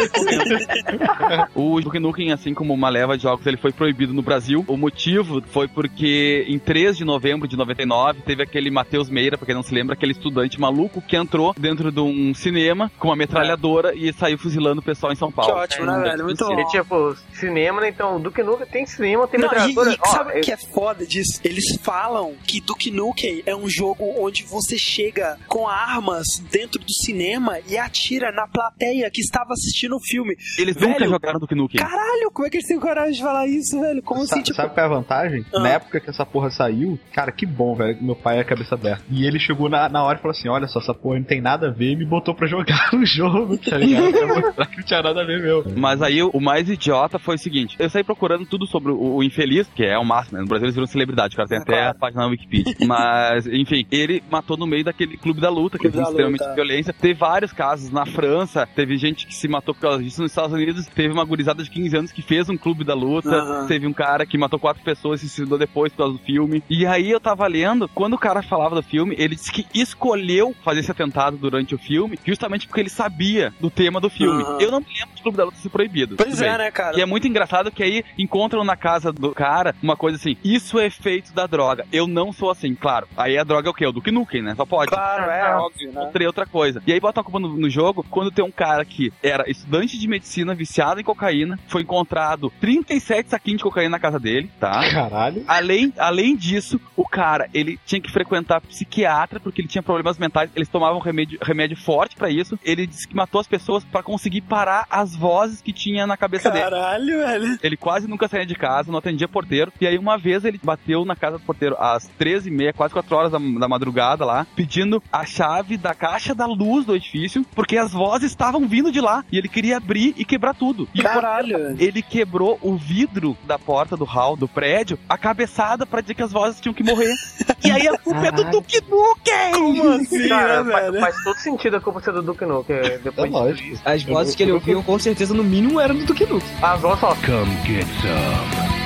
o Duke Nukem, assim como uma leva de jogos, ele foi proibido no Brasil. O motivo foi porque em 3 de novembro de 99 teve aquele Matheus Meira, pra quem não se lembra, aquele estudante maluco que entrou dentro de um cinema com uma metralhadora e saiu fuzilando o pessoal em São Que Paulo. ótimo, né, velho? Muito bom. E tipo, cinema, né? Então, Duke Nukem tem cinema, tem Não, e, metralhadora. e Ó, sabe o eu- que é foda disso? Eles falam que Duke Nukem é um jogo onde você chega com armas dentro do cinema e atira na plateia que estava assistindo o filme. Eles nunca Velho, jogaram Duke Nukem. Caralho, como é que eles têm coragem de falar isso, velho? Como assim, Sabe, tipo... sabe qual é a vantagem? Ah. Na época que essa porra saiu, cara, que bom, velho. que Meu pai é cabeça aberta. E ele chegou na, na hora e falou assim: Olha só, essa porra não tem nada a ver e me botou pra jogar o jogo, tá ligado? Pra mostrar que não tinha nada a ver, meu. Mas aí o mais idiota foi o seguinte: eu saí procurando tudo sobre o, o infeliz, que é o máximo, né? No Brasil eles viram celebridade, o cara tem É até claro. a página na Wikipedia. Mas, enfim, ele matou no meio daquele clube da luta, que da extremamente Luta. violência. Teve vários casos na França, teve gente que se matou por causa disso. Nos Estados Unidos, teve uma gurizada de 15 anos que fez um clube da luta. Aham. Teve um cara que matou quatro pessoas e se suicidou depois por causa do filme. E aí eu tava lendo, quando o cara falava do filme, ele disse que escolheu fazer esse atentado durante o filme, justamente porque ele sabia do tema do filme. Aham. Eu não me lembro de clube da luta ser proibido. Pois é, bem. né, cara? E é muito engraçado que aí encontram na casa do cara uma coisa assim: isso é efeito da droga. Eu não sou assim, claro. Aí a droga é o quê? O Duke Nukem, né? Só pode. Claro, é óbvio, né? Encontrei outra coisa. E aí botam a culpa no, no jogo quando tem um cara que era estudante de medicina, viciado em cocaína, foi encontrado 37 saquinhos de cocaína na casa dele, tá? Caralho. Além, além disso, o cara, ele tinha que frequentar psiquiatra porque ele tinha problemas mentais. Eles tomavam remédio, remédio forte pra isso. Ele disse que matou as pessoas pra conseguir parar as vozes que tinha na cabeça dele. Caralho, velho. Ele quase nunca saía de casa, não atendia porteiro. E aí, uma vez, ele bateu na casa do porteiro às 13h30, quase 4 horas da, da madrugada lá, pedindo a chave da caixa da luz do edifício, porque as vozes estavam vindo de lá. E ele queria abrir e quebrar tudo. E Caralho, ele quebrou o vidro da porta do hall do prédio, a cabeçada pra dizer que as vozes tinham que morrer. e aí a culpa é do Duke Nukem! Como assim, Cara, né, faz, velho? faz todo sentido a culpa ser do Duke Nukem. é, É Depois de lógico. isso. As vozes que ele ouviu, com certeza, no mínimo, eram do Duke Nukem. As vozes falam, Come get some.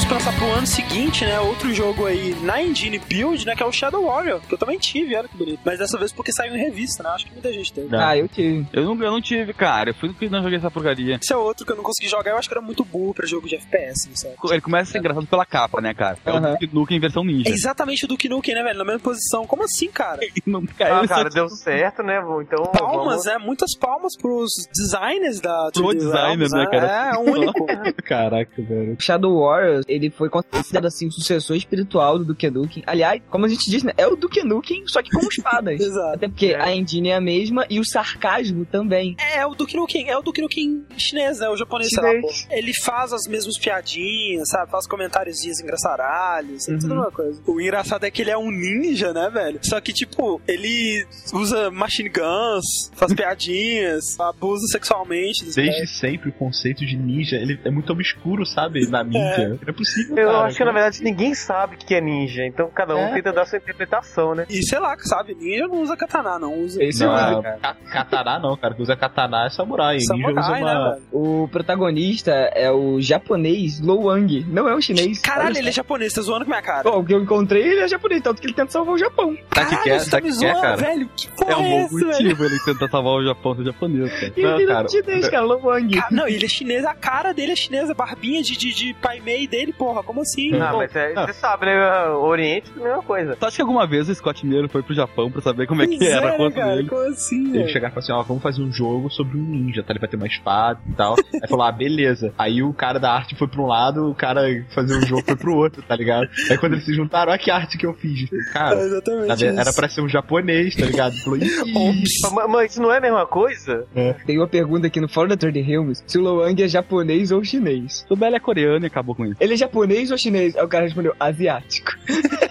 Podemos passar pro ano seguinte, né? Outro jogo aí na Engine Build, né? Que é o Shadow Warrior. Que eu também tive, olha que bonito. Mas dessa vez porque saiu em revista, né? Acho que muita gente teve. Não. Ah, eu tive. Eu não, eu não tive, cara. Eu fui que não joguei essa porcaria. Esse é outro que eu não consegui jogar. Eu acho que era muito burro pra jogo de FPS, não sabe? Ele começa a ser engraçado pela capa, né, cara? É o Aham. Duke Nukem em versão ninja. É exatamente o Duke Nukem, né, velho? Na mesma posição. Como assim, cara? Não, cara, ah, cara, deu certo, né? Então, Palmas, vamos... é, muitas palmas pros designers da Pro 3D designer, Realms, né, cara? É, é único. Caraca, velho. Shadow Warriors, ele foi considerado assim o sucessor espiritual do Duke Nukem. Aliás, como a gente disse, né, é o Duke Nukem, só que com espadas. Exato. Até porque a engine é a mesma e o sarcasmo também. É, o Duke Nukem, é o Duke Nukem chinês, né? O japonês, sei lá. Ele faz as mesmas piadinhas, sabe? Faz comentários engraçaralhos, tudo Uhum. uma coisa. O engraçado é que ele é um ninja, né, velho? Só que, tipo, ele usa machine guns, faz piadinhas, abusa sexualmente Desde sempre o conceito de ninja ele é muito obscuro, sabe? Na mídia. É possível. Eu cara. acho que na verdade ninguém sabe o que é ninja, então cada um É. tenta dar sua interpretação, né? E sei lá, sabe? Ninja não usa katana, não usa. Esse Não, usa, é, cara. ka- katana não, cara. Que usa katana é samurai. Ninja Samurai, usa uma. né? O protagonista é o japonês Lo Wang, não é um chinês. Caralho, ele é japonês, tá zoando com minha cara. Bom, o que eu encontrei, ele é japonês, tanto que ele tenta salvar o Japão. Tá que quer, tá tá que quer, cara. velho? Que porra É um é, bom motivo ele tenta salvar o Japão ser japonês, cara. E Não, ele é cara, chinês, cara, Lo Wang. Cara, não, ele é chinês, a cara dele é chinesa, a barbinha de, de, de pai mei dele, porra, como assim? Ah, mas é, você sabe, né? O Oriente é a mesma coisa. Tu acha que alguma vez o Scott Miller foi pro Japão pra saber como é que Pois era né, contra cara, ele? Como assim, Ele velho? chegar e falar assim, ó, vamos fazer um jogo sobre um ninja, tá? Ele vai ter uma espada e tal. Aí falou, ah, beleza. Aí o cara da arte foi pra um lado, o cara fazer um jogo foi pro outro, tá ligado? Aí quando eles se juntaram, olha que arte que eu fiz. Cara, É exatamente era isso. pra ser um japonês, tá ligado? Ele Falou, "Ih, Mas, mas isso não é a mesma coisa? Tem uma pergunta aqui no fórum da Third Realms, se o Lo Wang é japonês ou chinês. O Belo é coreano e acabou com isso. Ele é japonês ou chinês? Aí o cara respondeu, asiático.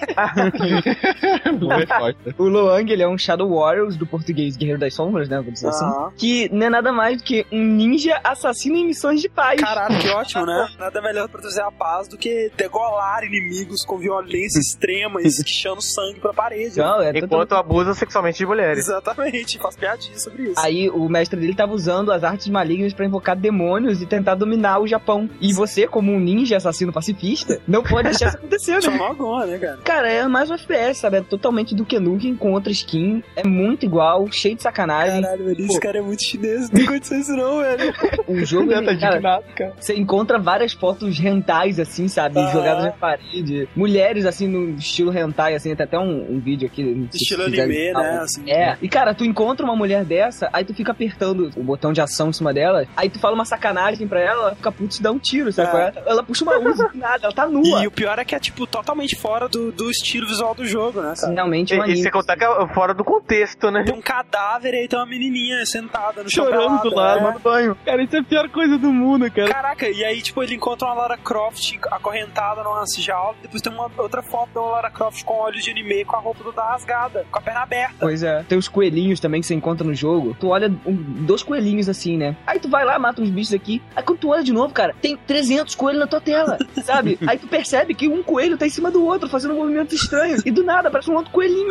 O Loang, ele é um Shadow Warriors do português Guerreiro das Sombras, né? Vamos dizer assim. Que não é nada mais do que um ninja assassino em missões de paz. Caralho, que ótimo, né? Nada melhor pra trazer a paz do que degolar inimigos com violência extrema e esquichando sangue pra parede. né? Não, é Enquanto abusa sexualmente de mulheres. Exatamente, faz piadinha sobre isso. Aí o mestre dele tava usando as artes malignas pra invocar demônios e tentar dominar o Japão. E você, como um ninja assassino pacifista, não pode deixar isso acontecer, Só né? alguma, né, cara? Cara, é mais um FPS, sabe? É totalmente do Nukem com outra skin. É muito igual, cheio de sacanagem. Caralho, velho, esse cara é muito chinês, não aconteceu isso não, velho. O jogo, Ele tá ele, cara, indignado, cara. Você encontra várias fotos rentais, assim, sabe? Ah. Jogadas na parede. Mulheres, assim, no estilo hentai, assim. Tem até um, um vídeo aqui. não Estilo anime, falar. né, assim. É, e cara, tu encontra uma mulher dessa, aí tu fica apertando o botão de ação em cima dela, aí tu fala uma sacanagem pra ela, ela fica puta e dá um tiro, sabe? É. é? Ela puxa uma nada, ela tá nua. E o pior é que é, tipo, totalmente fora do, do estilo visual do jogo, né, cara? Realmente, um E, e sem contar que é fora do contexto, né? Tem um cadáver e aí tem uma menininha sentada no chão Chorando do pelada, lado, né? tomando banho. Cara, isso é a pior coisa do mundo, cara. Caraca, e aí, tipo, ele encontra uma Lara Croft acorrentada numa jaula, depois tem uma outra foto da Lara Croft com olhos de anime, com a roupa toda rasgada, com a perna aberta. Pois é. Tem os coelhinhos também que você encontra no jogo. Tu olha um- dois coelhinhos assim, né? Aí tu vai lá, mata uns bichos aqui. Aí quando tu olha de novo, cara, tem 300 coelhos na tua tela, sabe? Aí tu percebe que um coelho tá em cima do outro, fazendo movimentos estranhos. E do nada, aparece um outro coelhinho.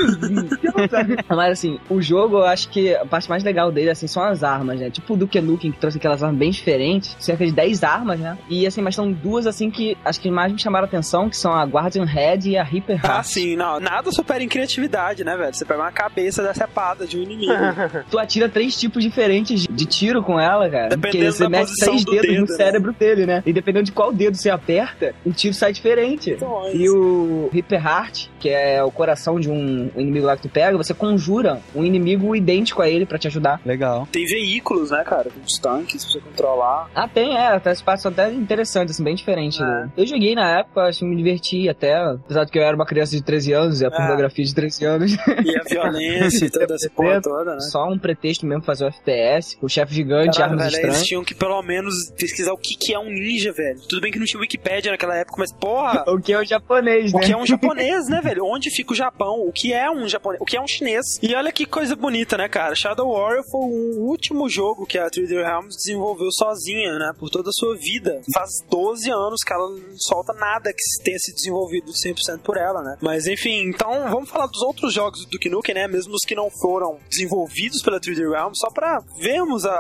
Sabe? Mas assim, o jogo, eu acho que a parte mais legal dele, assim, são as armas, né? Tipo o Duke Nukem, que trouxe aquelas armas bem diferentes. Cerca de 10 armas, né? E assim, mas são duas, assim, que acho que mais me chamaram a atenção, que são a Guardian Head e a Reaper Ah, Heart. sim, não, nada supera em criatividade, né, velho? Você pega uma cabeça decepada de um inimigo. Tu atira três tipos diferentes de tiro com ela, cara. Dependendo Porque você da mete posição três do dedos dedo, no né? cérebro dele, né? E dependendo de qual dedo você aperta, o tiro sai diferente. Então, é E o Reaper Heart, que é o coração de um inimigo lá que tu pega, você conjura um inimigo idêntico a ele pra te ajudar. Legal. Tem veículos, né, cara? Com os tanques pra você controlar. Ah, tem, é, até esse passo até interessante, assim, bem diferente. É. né? Eu joguei na época, acho que me diverti até, apesar de que eu era uma criança de 13 anos e a É. pornografia de 13 anos. E a violência e toda essa porra toda, né? Só um pretexto mesmo pra fazer o FPS, o chefe gigante, Caralho, armas velho, estranhas. eles tinham que pelo menos pesquisar o que, que é um ninja, velho. Tudo bem que não tinha Naquela época, mas porra, O que é o japonês, o né? que é um japonês, né, velho? Onde fica o Japão? O que é um japonês? O que é um chinês? E olha que coisa bonita, né, cara? Shadow Warrior foi o último jogo que a 3D Realms desenvolveu sozinha, né? Por toda a sua vida. Faz 12 anos que ela não solta nada que tenha se desenvolvido 100% por ela, né? Mas enfim, então vamos falar dos outros jogos do Duke né? Mesmo os que não foram desenvolvidos pela 3D Realms, só pra vermos a,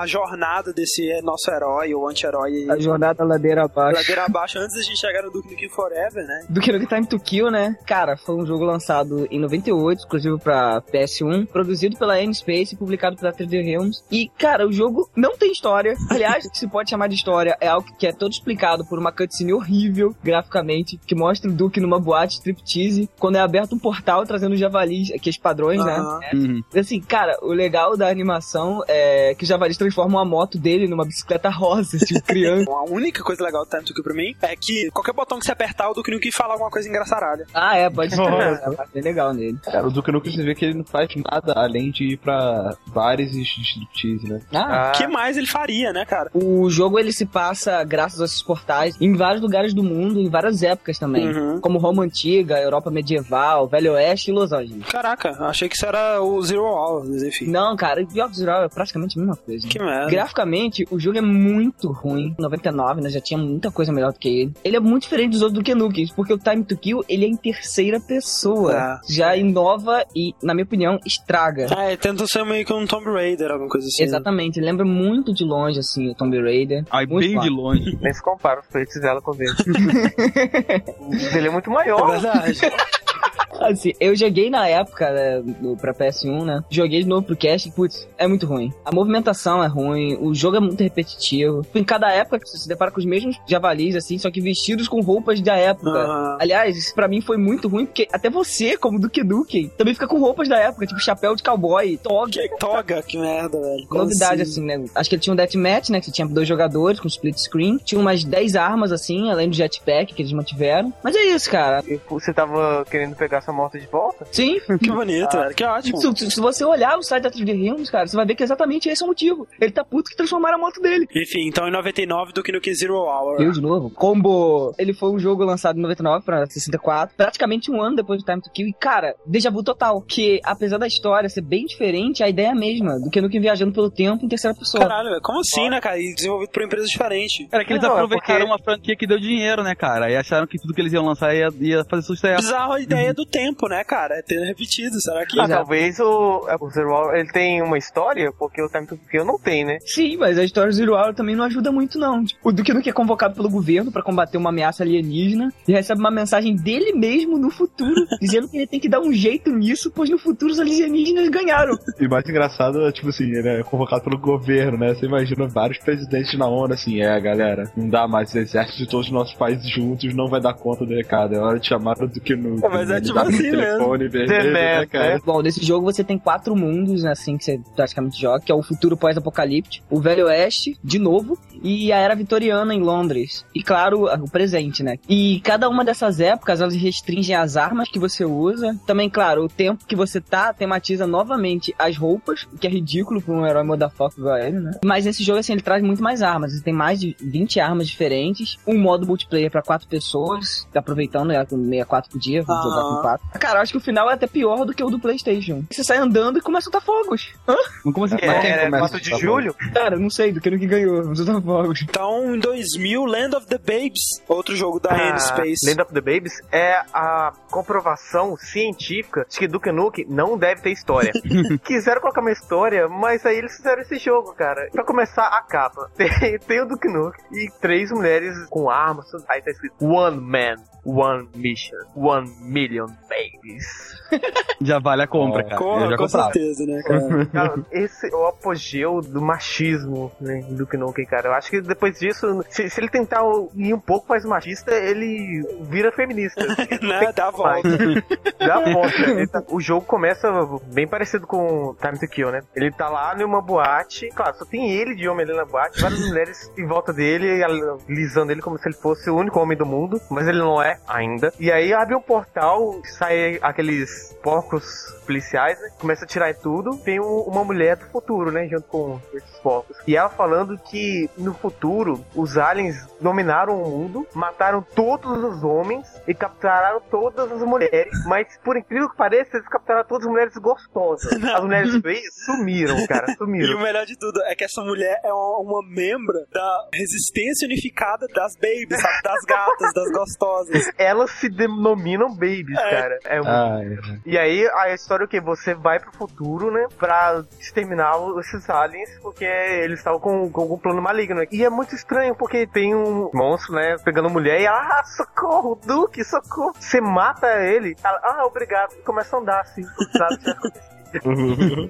a- jornada desse nosso herói ou anti-herói. A jornada ladeira abaixo. Ladeira abaixo antes da gente chegar no Duke Nukem Forever, né? Do que no Time to Kill, né? Cara, foi um jogo lançado em 98, exclusivo pra PS1, produzido pela N-Space e publicado pela 3D Realms. E, cara, o jogo não tem história. Aliás, o que se pode chamar de história é algo que é todo explicado por uma cutscene horrível, graficamente, que mostra o Duke numa boate striptease, quando é aberto um portal trazendo javalis, aqueles padrões, Aham. né? Uhum. Assim, cara, o legal da animação é que os javalis transformam a moto dele numa bicicleta rosa, tipo criança. A única coisa legal do Time to Kill pra mim é que qualquer botão que você apertar, o Duke Nukem fala alguma coisa engraçaralha. ah, é, pode ser. É bem legal nele. Cara, o Duke Nukem você vê que ele não faz nada além de ir pra bares e striptease, né? Ah, O que mais ele faria, né, cara? O jogo ele se passa, graças a esses portais, em vários lugares do mundo, em várias épocas também. Uhum. Como Roma Antiga, Europa Medieval, Velho Oeste e Los Angeles. Caraca, achei que isso era o Zero Hour, mas enfim. Não, cara, pior que Zero é praticamente a mesma coisa. Que merda. Graficamente, o jogo é muito ruim. 99, né? Já tinha muita coisa melhor do que ele. Ele é muito diferente dos outros do que porque o Time to Kill, ele é em terceira pessoa. Ah. Já inova e, na minha opinião, estraga. É, tenta ser meio que um Tomb Raider, alguma coisa assim. Exatamente, ele lembra muito de longe, assim, o Tomb Raider. Aí Muito bem de longe. Nem se compara os peitos dela com o dele. o dele é muito É maior. verdade. Assim, eu joguei na época né, no, pra PS1, né? Joguei de novo pro cast e, putz, é muito ruim. A movimentação é ruim, o jogo é muito repetitivo. Em cada época você se depara com os mesmos javalis, assim, só que vestidos com roupas da época. Aham. Aliás, isso pra mim foi muito ruim, porque até você, como Duke Nukem, também fica com roupas da época, tipo chapéu de cowboy, toga. Que toga, que merda, velho. Como Novidade, assim, né? Acho que ele tinha um deathmatch, né? Que você tinha dois jogadores com split screen. Tinha umas 10 armas, assim, além do jetpack que eles mantiveram. Mas é isso, cara. E Você tava querendo pegar sua moto de volta? Sim, Que bonito, velho. Que ótimo. Se, se você olhar o site da 3D Realms, cara, você vai ver que exatamente esse é o motivo. Ele tá puto que transformaram a moto dele. Enfim, então em 99 do que no que Zero Hour. Eu de novo. Combo. Ele foi um jogo lançado em 99 pra 64, praticamente um ano depois do Time to Kill. E, cara, déjà vu total. Que, apesar da história ser bem diferente, a ideia é a mesma. Do que no que viajando pelo tempo em terceira pessoa. Caralho, velho. Como assim, né, cara? E desenvolvido por empresas diferentes. Era que eles Não, é aproveitaram porque- uma franquia que deu dinheiro, né, cara? E acharam que tudo que eles iam lançar ia, ia fazer sucesso. Bizarro a ideia do tempo, né, cara? É ter repetido. Será que. Ah, talvez o, o Zero Hour ele tem uma história, porque o Time to Kill não tem, né? Sim, mas a história do Zero Hour também não ajuda muito, não. Tipo, o Duke Nukem é convocado pelo governo pra combater uma ameaça alienígena e recebe uma mensagem dele mesmo no futuro, dizendo que ele tem que dar um jeito nisso, pois no futuro os alienígenas ganharam. E mais engraçado é, tipo assim, ele é convocado pelo governo, né? Você imagina vários presidentes na ONU assim, é, galera, não dá mais exército de todos os nossos países juntos, não vai dar conta do recado, é hora de chamar o Duke Nukem. É, mas é tipo no assim telefone vermelho, né, cara? Bom, nesse jogo você tem quatro mundos, né, assim, que você praticamente joga, que é o futuro pós-apocalíptico, o Velho Oeste, de novo, e a Era Vitoriana em Londres. E claro, o presente, né? E cada uma dessas épocas, elas restringem as armas que você usa. Também, claro, o tempo que você tá tematiza novamente as roupas, o que é ridículo pra um herói motherfucker igual ele, né? Mas esse jogo, assim, ele traz muito mais armas. Ele tem mais de 20 armas diferentes, um modo multiplayer pra quatro pessoas, tá aproveitando, né, com 64 por dia, vamos jogar com quatro. Cara, eu acho que o final é até pior do que o do PlayStation. Você sai andando e começa a soltar fogos. Hã? Como assim? Que Mas quem é começa 4 de a julho? Cara, não sei do que no que ganhou, mas soltar fogos. Então, em 2000, Land of the Babes, outro jogo da Ah, N-Space. Land of the Babies é a comprovação científica de que Duke Nukem não deve ter história. Quiseram colocar uma história, mas aí eles fizeram esse jogo, cara. Pra começar, a capa. Tem, tem o Duke Nukem e três mulheres com armas. Aí tá escrito One Man, One Mission, One Million Babies. Já vale a compra, cara. Com, Eu já com comprava. certeza, né, cara? Cara, esse é o apogeu do machismo né, do Nukem, cara. Eu acho que depois disso, se, se ele tentar ir um pouco mais machista, ele vira feminista. né? Dá a volta. Dá a volta. Ele tá- o jogo começa bem parecido com Time to Kill, né? Ele tá lá numa boate, claro, só tem ele de homem ali na boate, várias mulheres em volta dele, alisando ele como se ele fosse o único homem do mundo, mas ele não é ainda. E aí abre um portal, sai aqueles porcos policiais, né? Começa a tirar tudo. Tem um- uma mulher do futuro, né? Junto com esses porcos. E ela falando que no futuro os aliens dominaram o mundo, mataram todos os homens e capturaram todas as mulheres. Mas por incrível que pareça, eles capturaram todas as mulheres gostosas. As mulheres feias sumiram, cara, E sumiram. o melhor de tudo é que essa mulher é uma, uma membra da resistência unificada das babies, sabe? Das gatas, das gostosas. Elas se denominam babies, É. cara. É muito... Ah, é. E aí a história é o que? Você vai pro futuro, né? Pra exterminar esses aliens, porque eles estavam com, com algum plano maligno. E é muito estranho, porque tem um monstro, né? Pegando mulher e ela, ah, socorro, Duke, socorro. Você mata ele, ela, ah, obrigado. E começa a andar assim, nada tinha acontecido. E-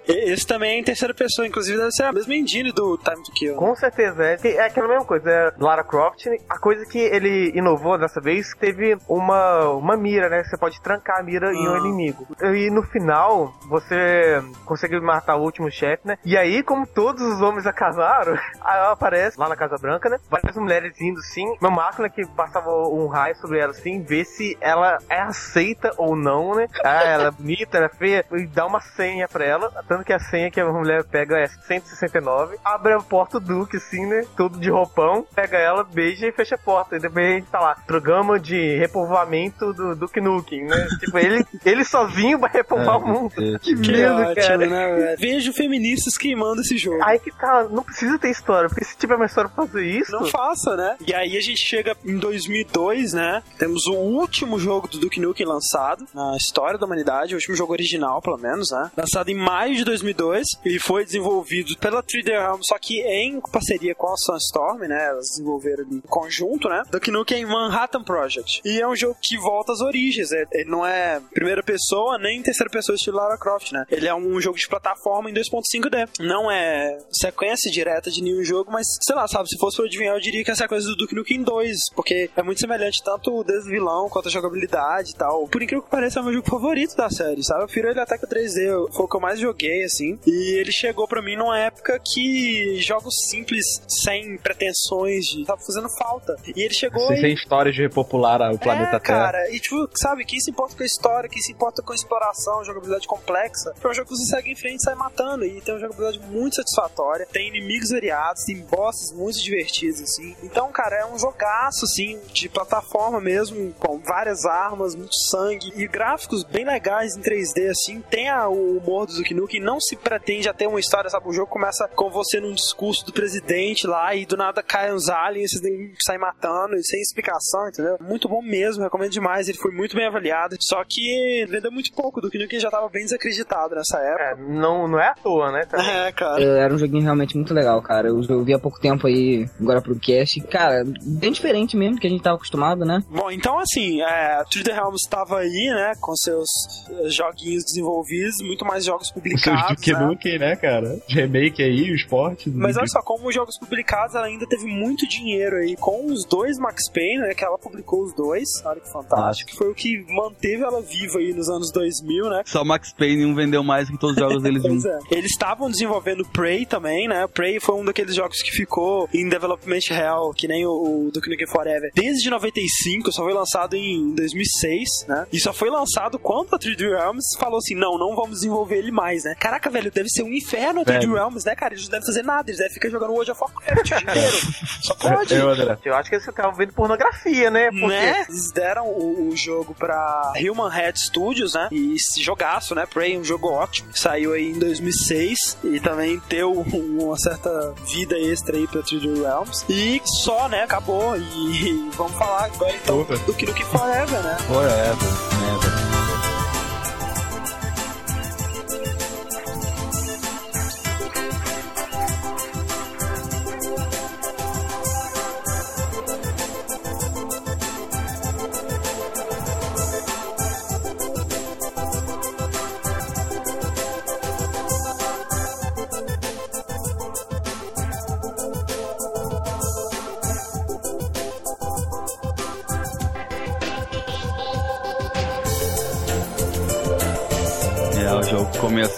Esse também é em terceira pessoa, inclusive deve ser a mesma engine do Time to Kill. né? Com certeza, é, é aquela mesma coisa. É Lara Croft, a coisa que ele inovou dessa vez, teve uma, uma mira, né? Você pode trancar a mira em um Ah. inimigo. E no final, você consegue matar o último chefe, né? E aí, como todos os homens ela aparece lá na Casa Branca, né? Várias mulheres indo sim, uma máquina que passava um raio sobre ela assim, ver se ela é aceita ou não, né? Ah, ela é bonita, ela é feia, e dá uma senha pra ela, tanto que a senha que a mulher pega é 169, abre a porta do Duke, assim, né? Todo de roupão, pega ela, beija e fecha a porta. E depois a gente tá lá, programa de repovoamento do Duke Nukem, né? tipo, ele, ele sozinho vai repovoar o mundo. Que Que medo, ótimo, cara. né? Vejo feministas queimando esse jogo. Aí que tá, não precisa ter história, porque se tiver uma história pra fazer isso. Não faça, né? E aí a gente chega em 2002, né? Temos o último jogo do Duke Nukem lançado na história da humanidade, o último jogo original, pelo menos, né? Lançado em maio de 2002 e foi desenvolvido pela 3D Realms, só que em parceria com a Sunstorm, né? Elas desenvolveram ali em conjunto, né? Duke Nukem Manhattan Project. E é um jogo que volta às origens, é- ele não é primeira pessoa nem terceira pessoa estilo Lara Croft, né? Ele é um jogo de plataforma em 2.5D. Não é sequência direta de nenhum jogo, mas sei lá, sabe, se fosse pra adivinhar, eu diria que é a sequência do Duke Nukem 2, porque é muito semelhante tanto o vilão quanto a jogabilidade e tal. Por incrível que pareça, é o meu jogo favorito da série, sabe? Eu prefiro ele até que o 3D, foi o que eu mais joguei, assim. E ele chegou pra mim numa época que jogos simples, sem pretensões de. tava fazendo falta. E ele chegou Sem, e sem história de repopular o planeta é, Terra. cara, e tipo, sabe, quem se importa com a história, quem se importa com a exploração, jogabilidade complexa, é um jogo que você segue em frente e sai matando. E tem uma jogabilidade muito satisfatória, tem inimigos variados, tem bosses muito divertidos, assim. Então, cara, é um jogaço, assim, de plataforma mesmo, com várias armas, muito sangue e gráficos bem legais em 3D, assim. Tem a- o humor do Duke Nukem, não se pretende a ter uma história, sabe? O jogo começa com você num discurso do presidente lá e do nada caem os aliens, vocês que sair matando, e sem explicação, entendeu? Muito bom mesmo, recomendo demais. Ele foi muito bem avaliado. Só que vendeu muito pouco. Do que Nukem já tava bem desacreditado nessa época. É, não, não é à toa, né? também. É, cara. É, Era um joguinho realmente muito legal, cara. Eu, vi há pouco tempo aí, agora pro cast. Cara, bem diferente mesmo do que a gente tava acostumado, né? Bom, então assim, é, a 3D Realms estava aí, né, com seus eh, joguinhos desenvolvidos, muito mais jogos Os seus publicados, Duke né? Nukem, né, cara? Remake aí, o esporte. Mas olha só, como os jogos publicados, ela ainda teve muito dinheiro aí com os dois Max Payne, né? Que ela publicou os dois. Olha que fantástico. Que foi o que manteve ela viva aí nos anos 2000, né? Só o Max Payne um vendeu mais que todos os jogos deles Pois é. Eles estavam desenvolvendo Prey também, né? Prey foi um daqueles jogos que ficou em development hell, que nem o, o Duke Nukem Forever. Desde 95, só foi lançado em 2006, né? E só foi lançado quando a 3D Realms falou assim, não, não vamos desenvolver ele mais, né? Caraca, velho, deve ser um inferno a 3D Velho. Realms, né, cara? Eles não devem fazer nada, eles devem ficar jogando World of Warcraft o dia inteiro. Só pode. Eu. Eu acho que eles estavam vendo pornografia, né? Porque Né? Eles deram o, o jogo pra Human Head Studios, né? E esse jogaço, né? Prey, um jogo ótimo. Saiu aí em 2006 e também deu uma certa vida extra aí pra 3D Realms. E só, né? Acabou. E vamos falar agora então Porra. do Knuckle Forever, né? Forever, never.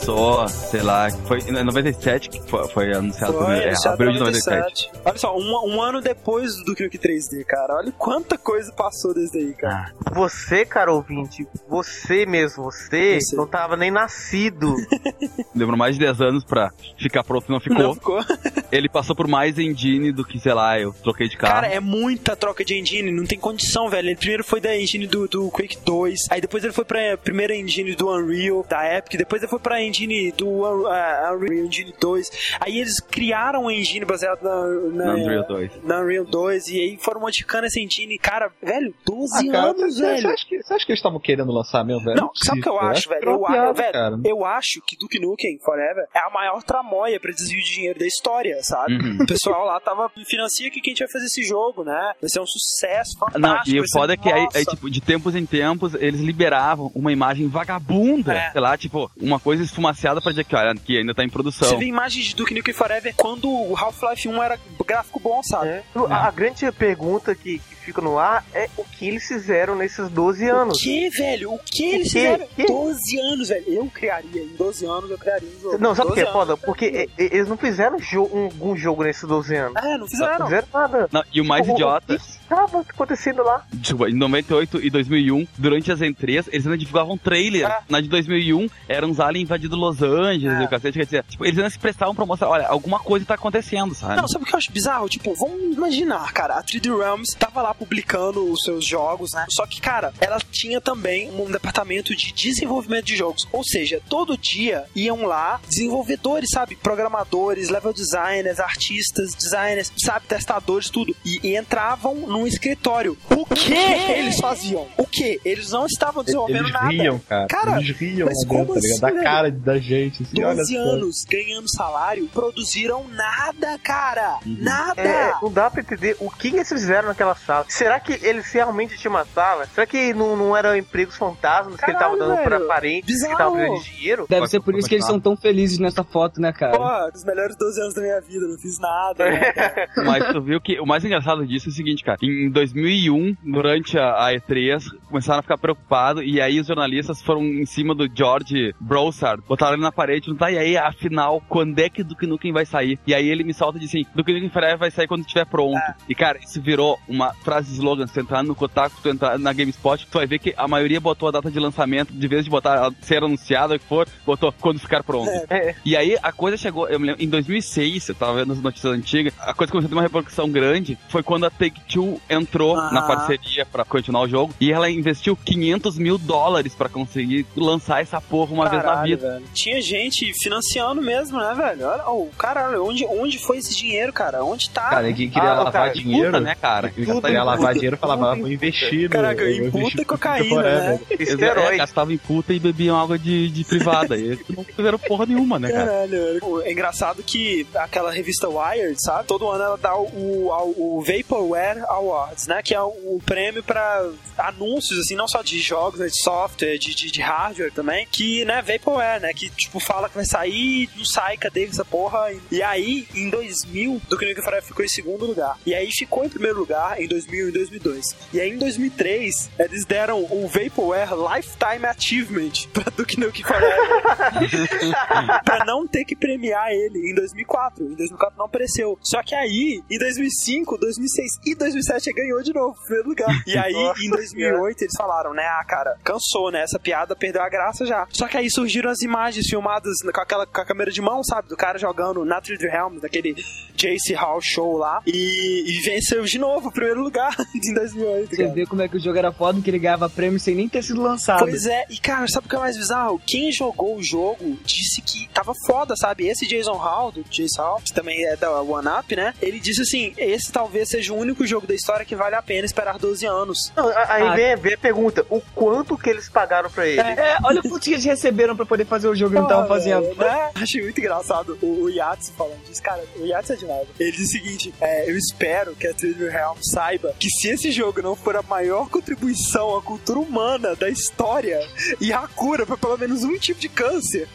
Começou, sei lá, foi em 97 que foi, foi anunciado. Foi, é, anunciado abril de 97. Olha só, um, um ano depois do Nukem 3D, cara. Olha quanta coisa passou desde aí, cara. você, cara ouvinte, você mesmo, você, Você. não tava nem nascido. Demorou mais de 10 anos pra ficar pronto e não ficou. Não ficou? Ele passou por mais engine do que, sei lá, eu troquei de carro. Cara, é muita troca de engine, não tem condição, velho. Ele primeiro foi da engine do, do Quake 2, aí depois ele foi pra primeira engine do Unreal, da Epic, depois ele foi pra engine do uh, Unreal Engine 2. Aí eles criaram a engine baseada na, na, Na Unreal 2. na Unreal 2 e aí foram modificando essa engine. Cara, velho, 12 Ah, cara, anos, você, velho. Você acha, que, você acha que eles estavam querendo lançar mesmo, velho? Não, sabe o que eu acho, velho? que Eu, piada, velho, cara. eu acho que Duke Nukem Forever é a maior tramóia pra desvio de dinheiro da história, sabe? Uhum. O pessoal lá tava, financia que quem a gente vai fazer esse jogo, né? Vai ser um sucesso fantástico. Não, e o foda é que aí, aí, tipo, de tempos em tempos, eles liberavam uma imagem vagabunda, É. sei lá, tipo, uma coisa esfumaciada pra dizer que, olha, que ainda tá em Você produção. vê imagens de Duke Nukem Forever quando o Half-Life 1 era gráfico bom, sabe? É. A, a grande pergunta que fica no ar é o que eles fizeram nesses 12 O anos. que, velho? O que eles quê? fizeram? Que? 12 anos, velho. Eu criaria. Em 12 anos eu criaria um jogo. Não, sabe o que 12 é foda? Porque eles não fizeram jo um, um jogo nesses 12 anos. É, não fizeram. Não fizeram nada. Não, e o mais O- o- idiota, O que estava acontecendo lá? tipo, em 98 e 2001, durante as E3, eles ainda divulgavam trailer. É. Na de 2001, eram uns aliens invadindo Los Angeles É. e o cacete, quer dizer, tipo, eles ainda se prestavam pra mostrar, olha, alguma coisa tá acontecendo, sabe? Não, sabe o que eu acho bizarro? Tipo, vamos imaginar, cara, a 3D Realms tava lá publicando os seus jogos, né? Só que, cara, ela tinha também um departamento de desenvolvimento de jogos. Ou seja, todo dia iam lá desenvolvedores, sabe? Programadores, level designers, artistas, designers, sabe? Testadores, tudo. E, e entravam num escritório. O que eles faziam? O que? Eles não estavam desenvolvendo Eles nada. riam, cara. Cara, eles riam mas dentro, como tá assim, Da velho? cara da gente, assim, olha 12 só. anos ganhando salário, produziram nada, cara. Nada. É, não dá pra entender o que eles fizeram naquela sala. Será que eles realmente uma sala? Será que não, não eram empregos fantasmas que ele tava Caralho, dando pra velho. parentes que Bizarro. estavam precisando de dinheiro? Deve ser por isso que eles são tão felizes nessa foto, né, cara? Pô, dos melhores 12 anos da minha vida, não fiz nada. Mas tu viu que o mais engraçado disso é o seguinte, cara. Em 2001, durante a, a E3, começaram a ficar preocupados e aí os jornalistas foram em cima do George Broussard, botaram ele na parede, não tá, e aí, afinal, quando é que Duke Nukem vai sair? E aí ele me solta e diz assim, Duke Nukem Forever vai sair quando estiver pronto. E cara, isso virou uma frase slogan, se tu entrar no Kotaku, se tu entrar na GameSpot, tu vai ver que a maioria botou a data de lançamento, de vez de botar ser anunciado, o que for, botou quando ficar pronto. É. E aí a coisa chegou, eu me lembro, em 2006, eu tava vendo as notícias antigas, a coisa começou a ter uma repercussão grande, foi quando a Take-Two entrou Ah. na parceria pra continuar o jogo, e ela investiu 500 mil dólares pra conseguir lançar essa porra uma vez na Caralho, vida. velho. Tinha gente financiando mesmo, né, velho? Olha, oh, caralho, onde, onde foi esse dinheiro, cara? Onde tá? Cara, ninguém queria Ah, lavar cara, dinheiro. Puta, né, cara? Quem queria lavar dinheiro falava, ah, vou investir no... Caraca, em puta e cocaína, né? Esteroide. gastavam em puta e bebiam água de, de privada. E eles não fizeram porra nenhuma, né, cara? Caralho. Pô, É engraçado que aquela revista Wired, sabe? Todo ano ela dá o, o, o Vaporware Awards, né? Que é o, prêmio pra anúncios, assim, não só de jogos, né? De software, de, de, de hardware também. Que, né, Vaporware, né? Que, tipo, fala que vai sair, não sai, cadê essa porra? E aí, em 2000, Duke Nukem Forever ficou em segundo lugar. E aí ficou em primeiro lugar em 2000 e 2002. E aí, em 2003, eles deram o Vaporware Lifetime Achievement pra Duke Nukem Forever. pra não ter que premiar ele em 2004. Em 2004 não apareceu. Só que aí, em 2005, 2006 e 2007 ele ganhou de novo, primeiro lugar. E aí, Nossa em 2008, eles falaram, né, ah, cara, cansou, né, essa piada perdeu a graça já. Só que aí surgiram as imagens filmadas com aquela com a câmera de mão, sabe, do cara jogando na 3D Realms, daquele JC Hall Show lá, e, e venceu de novo o primeiro lugar em 2008, Você cara. vê como é que o jogo era foda, que ele ganhava prêmio sem nem ter sido lançado. Pois é, e cara, sabe o que é mais bizarro? Quem jogou o jogo disse que tava foda, sabe? Esse Jason Hall, do Jason Hall, que também é da One Up, né? Ele disse assim: esse talvez seja o único jogo da história que vale a pena esperar 12 anos. Não, aí Ah. vem, vem a pergunta: o quanto que eles pagaram pra ele? É, olha o quanto que eles receberam pra poder fazer o jogo que não estavam fazendo. velho, Né? Achei muito engraçado o, o Yatsu falando disso. Cara, o Yatsu é demais. Ele diz o seguinte: é, eu espero que a Trillium Realm saiba que se esse jogo não for a maior contribuição à cultura humana da história e a cura pra pelo menos um tipo de câncer,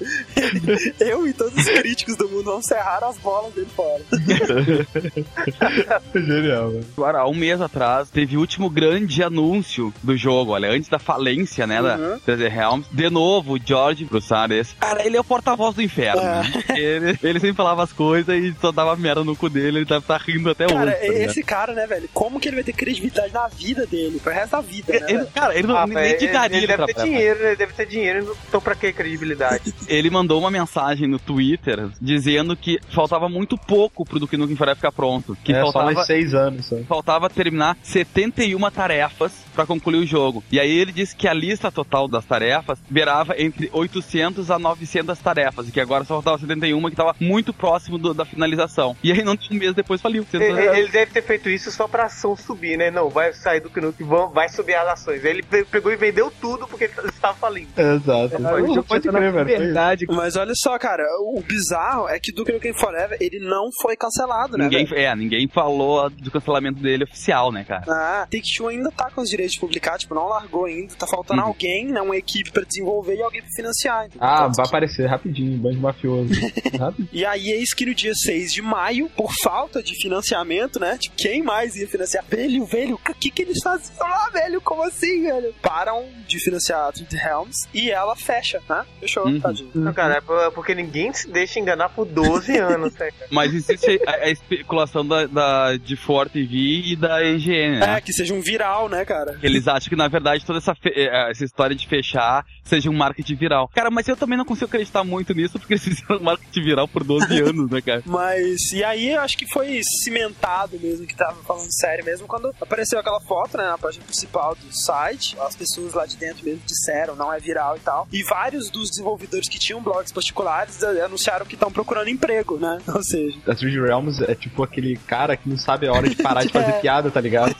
eu e todos os críticos do mundo vão serrar as bolas dele fora. Genial. Agora, há um mês atrás, teve o último grande anúncio do jogo, olha, antes da falência, né, da Uhum. 3D Realms. De novo, o George Broussard, esse. Cara, ele é o porta-voz do inferno, É. né? Ele, ele sempre falava as coisas e só dava merda no cu dele, ele deve estar rindo até Cara, hoje. tá ligado? esse cara, né, velho? Como que ele vai ter credibilidade na vida dele, pro resto da vida, né? Ele, cara, ele não Ah, nem velho, indicaria ele, ele deve ter dinheiro? Ele deve ter dinheiro, então pra que credibilidade? Ele mandou uma mensagem no Twitter dizendo que faltava muito pouco pro Duke Nukem Forever ficar pronto. Que é, só faltava, mais seis anos. Só. faltava terminar 71 tarefas pra concluir o jogo. E aí ele disse que a lista total das tarefas beirava entre 800 a 900 tarefas, e que agora só faltava 71, que tava muito próximo do- da finalização. E aí, não um mês depois, faliu. ele, ele deve ter feito isso só pra ação subir, né? Não, vai sair do Knuck, vão- vai subir as ações. Aí ele pe- pegou e vendeu tudo porque ele estava falindo. Exato. o jogo pode crer, velho. verdade. Mas olha só, cara, o bizarro é que Duke Nukem Forever, ele não foi cancelado, né, Ninguém, é, ninguém falou do cancelamento dele oficial, né, cara? Ah, Take-Two ainda tá com os direitos de publicar, tipo, não largou ainda, tá faltando Uhum. alguém, né, uma equipe pra desenvolver e alguém pra financiar. entendeu? Ah, Então, vai aparecer rapidinho, bando mafioso. E aí, eis que no dia 6 de maio, por falta de financiamento, né? Tipo, quem mais ia financiar? Velho, velho, o que que eles faziam lá, velho? Como assim, velho? Param de financiar a Trinity Helms e ela fecha, né? Fechou, Uhum. tadinho. Não, cara, é por- porque ninguém se deixa enganar por 12 anos, né, cara? Mas existe a, a especulação da, da, de Ford TV e da EGN, né? É, que seja um viral, né, cara? Eles acham que, na verdade, toda essa, eh, essa história de fechar seja um marketing viral. Cara, mas eu também não consigo acreditar muito nisso, porque eles fizeram marketing viral por 12 anos, né, cara? Mas, e aí eu acho que foi cimentado mesmo, que tava falando sério mesmo, quando apareceu aquela foto, né, na página principal do site, as pessoas lá de dentro mesmo disseram, não é viral e tal, e vários dos desenvolvedores que tinham blogs particulares eh, anunciaram que estão procurando emprego, né, ou seja... A 3D Realms é tipo aquele cara que não sabe a hora de parar de fazer É. piada, tá ligado?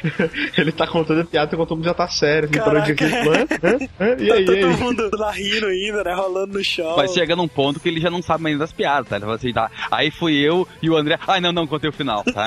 ele tá contando a piada enquanto todo mundo já tá sério. Assim, parou de rir. E Tá aí, e todo aí? mundo lá rindo ainda, né, rolando no chão. Mas chega num ponto que ele já não sabe mais das piadas, tá? Ele fala assim, tá? Aí fui eu e o André. Ai, não, não, contei o final, tá?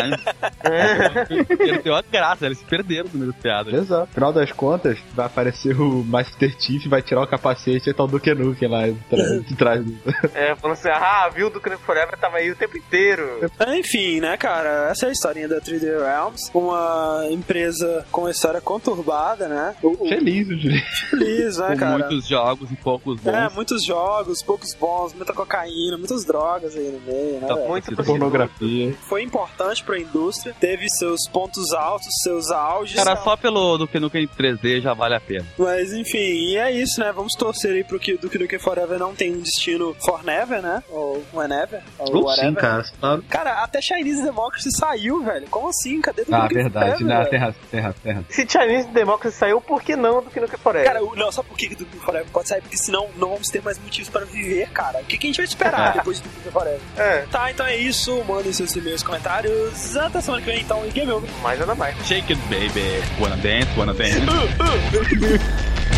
Perdeu a graça, eles perderam o número de piadas. Exato. Final das contas, vai aparecer o Master Chief, vai tirar o capacete e tá o Duke Nukem lá de trás- do... É, falando assim, ah, viu do Knuck Forever tava aí o tempo inteiro. Enfim, né, cara, essa é a historinha da 3D Realms, uma empresa com uma história conturbada, né? Feliz, eu diria. feliz, né, Com cara? muitos jogos e poucos bons. É, muitos jogos, poucos bons, muita cocaína, muitas drogas aí no meio, né? Tá Muita Pornografia. Foi importante pra indústria, teve seus pontos altos, seus auges. Cara, só pelo do que Nukem 3D já vale a pena. Mas enfim, e é isso, né? Vamos torcer aí pro que do que Nukem Forever não tem um destino for never, né? Ou whenever, ou whatever. sim, cara. Claro. Cara, até Chinese Democracy saiu, velho. Como assim? Cadê do Ah, Nukem verdade. Forever, Não, velho? terra, terra, terra. Se Chinese Democracy saiu, por que não do Knuck Forever? Cara, o- não, sabe por que do Nukem Forever pode sair? Porque senão não vamos ter mais motivos para viver, cara. O que, que a gente vai esperar depois do Nukem Forever? é, Tá, então é isso. Mandem seus e-mails, comentários. Até semana que vem, então. E game over. Mais nada mais. Shake it, baby. Wanna dance, wanna dance.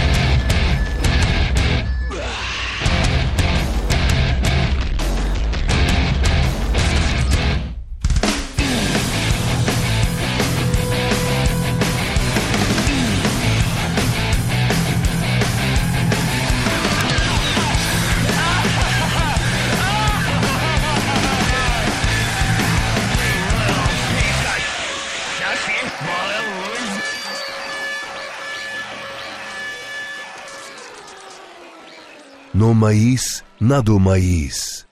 No maíz, nado maíz.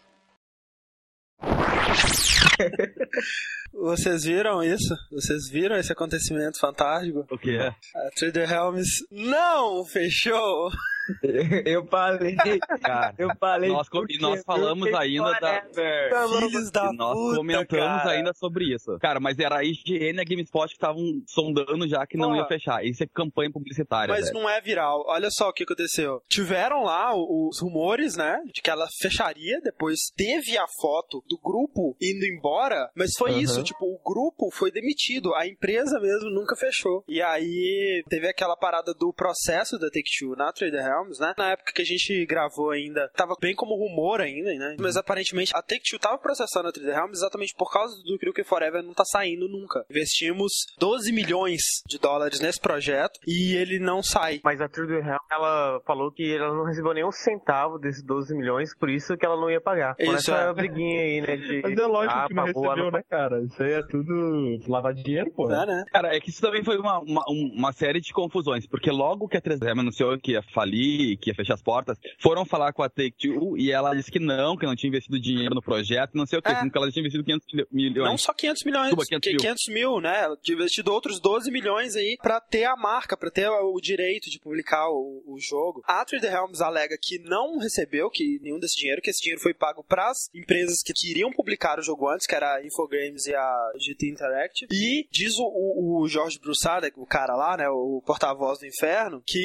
Vocês viram isso? Vocês viram esse acontecimento fantástico? O que é? A Trader Helms não fechou. Eu falei, cara. Eu falei. Nós, e nós falamos ainda da- Forever. Filhos da E nós puta, comentamos cara. ainda sobre isso. Cara, mas era a IGN e a GameSpot que estavam sondando já que não Ó. ia fechar. Isso é campanha publicitária. Mas velho. não é viral. Olha só o que aconteceu. Tiveram lá os rumores, né? De que ela fecharia. Depois teve a foto do grupo indo embora. Mas foi Aham. isso. Tipo, o grupo foi demitido. A empresa mesmo nunca fechou. E aí teve aquela parada do processo da Take-Two na Trader Helms, né? Na época que a gente gravou ainda, tava bem como rumor ainda, né? Mas aparentemente a Take-Two tava processando a Trader Helms exatamente por causa do que o que Forever não tá saindo nunca. Investimos 12 milhões de dólares nesse projeto e ele não sai. Mas a True Hell, ela falou que ela não recebeu nenhum centavo desses 12 milhões, por isso que ela não ia pagar. Por Isso, essa é. briguinha aí, né? De, Mas é lógico ah, que não recebeu, não né, cara? Isso aí é tudo lavar dinheiro, pô. É, né? Cara, é que isso também foi uma, uma, uma série de confusões, porque logo que a 3M anunciou que ia falir que ia fechar as portas, foram falar com a Take-Two e ela disse que não, que não tinha investido dinheiro no projeto, não sei o que, É. que ela tinha investido 500 mil- milhões. Não só 500 milhões, Desculpa, 500 que- mil. 500 mil, né? Ela tinha investido outros 12 milhões aí pra ter a marca, pra ter o direito de publicar o, o jogo. A Three The Realms alega que não recebeu que nenhum desse dinheiro, que esse dinheiro foi pago pras empresas que queriam publicar o jogo antes, que era a Infogrames e a GT Interactive. E diz o, o, Jorge Broussard, o cara lá, né, o porta-voz do inferno, que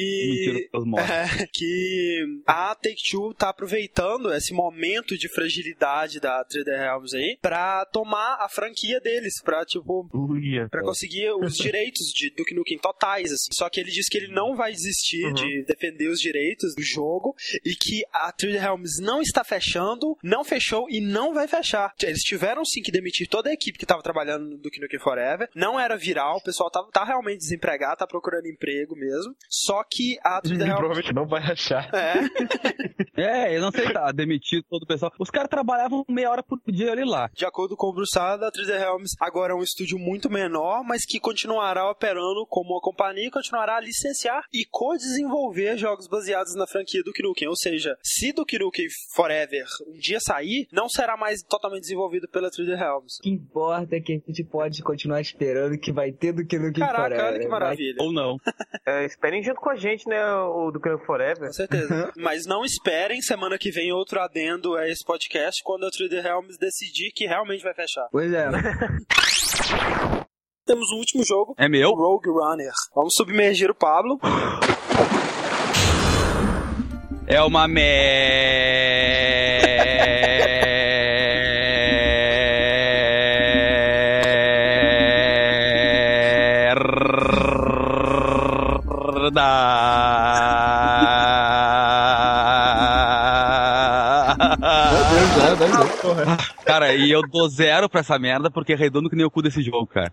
Mentira, é, que a Take-Two tá aproveitando esse momento de fragilidade da 3D Realms aí pra tomar a franquia deles, pra, tipo, Uia. pra conseguir os direitos de Duke Nukem totais, assim. Só que ele diz que ele não vai desistir Uhum. de defender os direitos do jogo e que a 3D Realms não está fechando, não fechou e não vai fechar. Eles tiveram sim que demitir toda a equipe que tava trabalhando no Duke Nukem Forever. Não era viral, o pessoal tava, tá realmente desempregado, tá procurando emprego mesmo. Só que a 3D Realms Provavelmente não vai achar. é, É, eu não sei, tá demitido todo o pessoal. Os caras trabalhavam meia hora por dia ali lá. de acordo com o Brussada, a 3D Realms agora é um estúdio muito menor, mas que continuará operando como uma companhia e continuará a licenciar e co-desenvolver jogos baseados na franquia do Nukem. Ou seja, se do Nukem Forever um dia sair, não será mais totalmente desenvolvido pela 3D Realms. O que importa é que a gente pode continuar esperando que vai ter do no que Caraca, olha que maravilha. Ou não. É, esperem junto com a gente, né, o do Crânio Forever. Com certeza. Mas não esperem semana que vem outro adendo a esse podcast quando a 3D Realms decidir que realmente vai fechar. Pois é. Temos o último jogo, É meu? Rogue Runner. Vamos submergir o Pablo. É uma merda. Cara, e eu dou zero pra essa merda porque é redondo que nem o cu desse jogo, cara.